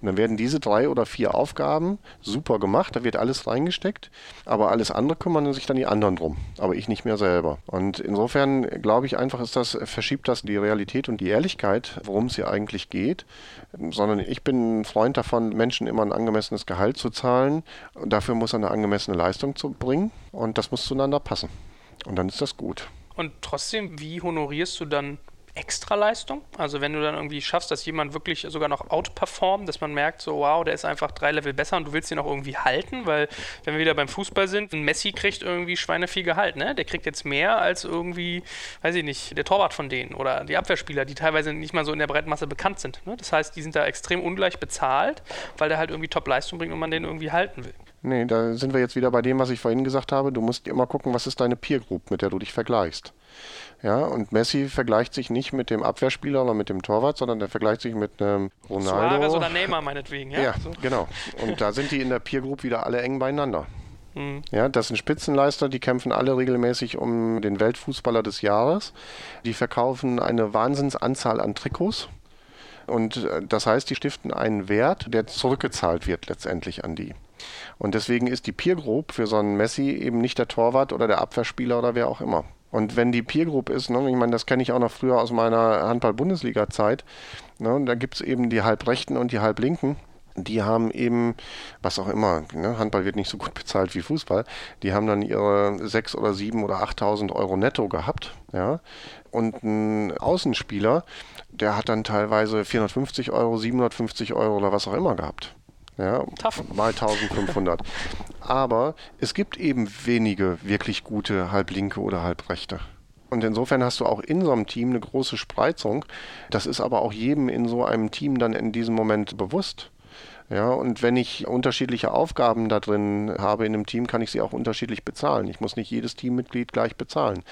Und dann werden diese drei oder vier Aufgaben super gemacht, da wird alles reingesteckt, aber alles andere kümmern sich dann die anderen drum, aber ich nicht mehr selber. Und insofern glaube ich einfach, ist das, verschiebt das die Realität und die Ehrlichkeit, worum es hier eigentlich geht, sondern ich bin ein Freund davon, Menschen immer ein angemessenes Gehalt zu zahlen. Dafür muss er eine angemessene Leistung zu bringen und das muss zueinander passen. Und dann ist das gut. Und trotzdem, wie honorierst du dann Extraleistung. Also wenn du dann irgendwie schaffst, dass jemand wirklich sogar noch outperformt, dass man merkt, so wow, der ist einfach drei Level besser und du willst ihn auch irgendwie halten, weil wenn wir wieder beim Fußball sind, ein Messi kriegt irgendwie schweineviel Gehalt, ne? Der kriegt jetzt mehr als irgendwie, weiß ich nicht, der Torwart von denen oder die Abwehrspieler, die teilweise nicht mal so in der breiten Masse bekannt sind. Ne? Das heißt, die sind da extrem ungleich bezahlt, weil der halt irgendwie Top-Leistung bringt und man den irgendwie halten will. Nee, da sind wir jetzt wieder bei dem, was ich vorhin gesagt habe. Du musst immer gucken, was ist deine Peer Group, mit der du dich vergleichst. Ja, und Messi vergleicht sich nicht mit dem Abwehrspieler oder mit dem Torwart, sondern der vergleicht sich mit einem Ronaldo. Suarez oder Neymar meinetwegen, ja? Ja, so. genau. Und da sind die in der Peer Group wieder alle eng beieinander. Mhm. Ja, das sind Spitzenleister, die kämpfen alle regelmäßig um den Weltfußballer des Jahres. Die verkaufen eine Wahnsinnsanzahl an Trikots. Und äh, das heißt, die stiften einen Wert, der zurückgezahlt wird letztendlich an die. Und deswegen ist die Peer Group für so einen Messi eben nicht der Torwart oder der Abwehrspieler oder wer auch immer. Und wenn die Peer Group ist, ne, ich meine, das kenne ich auch noch früher aus meiner Handball-Bundesliga-Zeit, ne, da gibt es eben die Halbrechten und die Halblinken. Die haben eben, was auch immer, ne, Handball wird nicht so gut bezahlt wie Fußball, die haben dann ihre 6.000 oder 7.000 oder 8.000 Euro netto gehabt. Ja? Und ein Außenspieler, der hat dann teilweise 450 Euro, 750 Euro oder was auch immer gehabt. Ja, Tough. mal 1500. Aber es gibt eben wenige wirklich gute Halblinke oder Halbrechte. Und insofern hast du auch in so einem Team eine große Spreizung. Das ist aber auch jedem in so einem Team dann in diesem Moment bewusst. Ja, und wenn ich unterschiedliche Aufgaben da drin habe in einem Team, kann ich sie auch unterschiedlich bezahlen. Ich muss nicht jedes Teammitglied gleich bezahlen.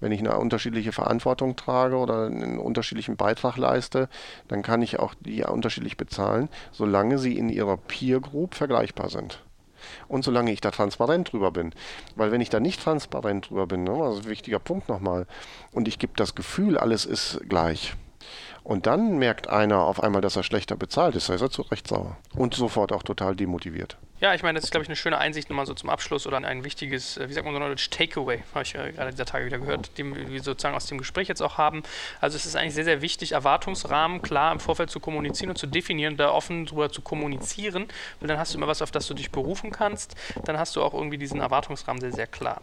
Wenn ich eine unterschiedliche Verantwortung trage oder einen unterschiedlichen Beitrag leiste, dann kann ich auch die unterschiedlich bezahlen, solange sie in ihrer Peer Group vergleichbar sind und solange ich da transparent drüber bin. Weil wenn ich da nicht transparent drüber bin, ne, also ein wichtiger Punkt nochmal, und ich gebe das Gefühl, alles ist gleich, und dann merkt einer auf einmal, dass er schlechter bezahlt ist, da ist er zu Recht sauer. Und sofort auch total demotiviert. Ja, ich meine, das ist, glaube ich, eine schöne Einsicht nochmal so zum Abschluss oder ein wichtiges, äh, wie sagt man so neudeutsch, Takeaway, habe ich äh, gerade dieser Tage wieder gehört, den wir sozusagen aus dem Gespräch jetzt auch haben. Also es ist eigentlich sehr, sehr wichtig, Erwartungsrahmen klar im Vorfeld zu kommunizieren und zu definieren, da offen drüber zu kommunizieren, weil dann hast du immer was, auf das du dich berufen kannst. Dann hast du auch irgendwie diesen Erwartungsrahmen sehr, sehr klar.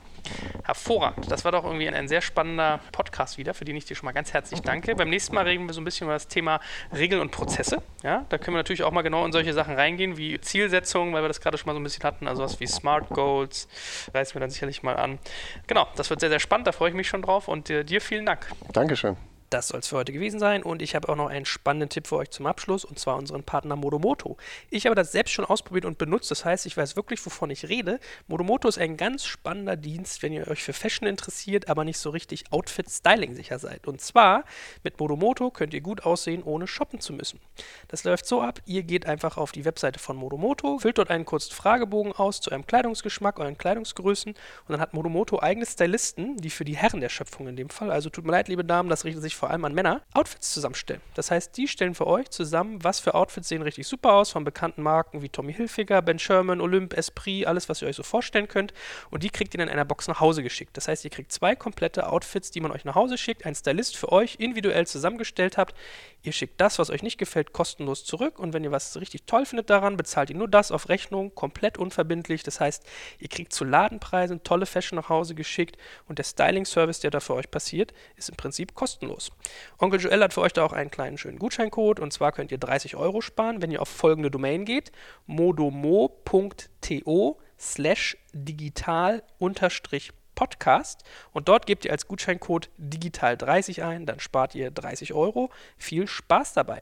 Hervorragend. Das war doch irgendwie ein, ein sehr spannender Podcast wieder, für den ich dir schon mal ganz herzlich danke. Beim nächsten Mal reden wir so ein bisschen über das Thema Regeln und Prozesse. Ja, da können wir natürlich auch mal genau in solche Sachen reingehen, wie Zielsetzungen, weil wir das gerade schon mal so ein bisschen hatten, also was wie Smart Goals, reißen wir dann sicherlich mal an. Genau, das wird sehr, sehr spannend, da freue ich mich schon drauf und äh, dir vielen Dank. Dankeschön. Das soll es für heute gewesen sein und ich habe auch noch einen spannenden Tipp für euch zum Abschluss und zwar unseren Partner Modomoto. Ich habe das selbst schon ausprobiert und benutzt, das heißt, ich weiß wirklich, wovon ich rede. Modomoto ist ein ganz spannender Dienst, wenn ihr euch für Fashion interessiert, aber nicht so richtig Outfit-Styling sicher seid. Und zwar mit Modomoto könnt ihr gut aussehen, ohne shoppen zu müssen. Das läuft so ab, ihr geht einfach auf die Webseite von Modomoto, füllt dort einen kurzen Fragebogen aus zu eurem Kleidungsgeschmack, euren Kleidungsgrößen und dann hat Modomoto eigene Stylisten, die für die Herren der Schöpfung in dem Fall, also tut mir leid, liebe Damen, das richtet sich vor allem an Männer, Outfits zusammenstellen. Das heißt, die stellen für euch zusammen, was für Outfits sehen richtig super aus, von bekannten Marken wie Tommy Hilfiger, Ben Sherman, Olymp, Esprit, alles, was ihr euch so vorstellen könnt. Und die kriegt ihr dann in einer Box nach Hause geschickt. Das heißt, ihr kriegt zwei komplette Outfits, die man euch nach Hause schickt, ein Stylist für euch individuell zusammengestellt habt. Ihr schickt das, was euch nicht gefällt, kostenlos zurück. Und wenn ihr was richtig toll findet daran, bezahlt ihr nur das auf Rechnung, komplett unverbindlich. Das heißt, ihr kriegt zu Ladenpreisen tolle Fashion nach Hause geschickt und der Styling-Service, der da für euch passiert, ist im Prinzip kostenlos. Onkel Joel hat für euch da auch einen kleinen schönen Gutscheincode und zwar könnt ihr 30 Euro sparen, wenn ihr auf folgende Domain geht: modomo.to slash digital Podcast und dort gebt ihr als Gutscheincode digital30 ein, dann spart ihr 30 Euro. Viel Spaß dabei!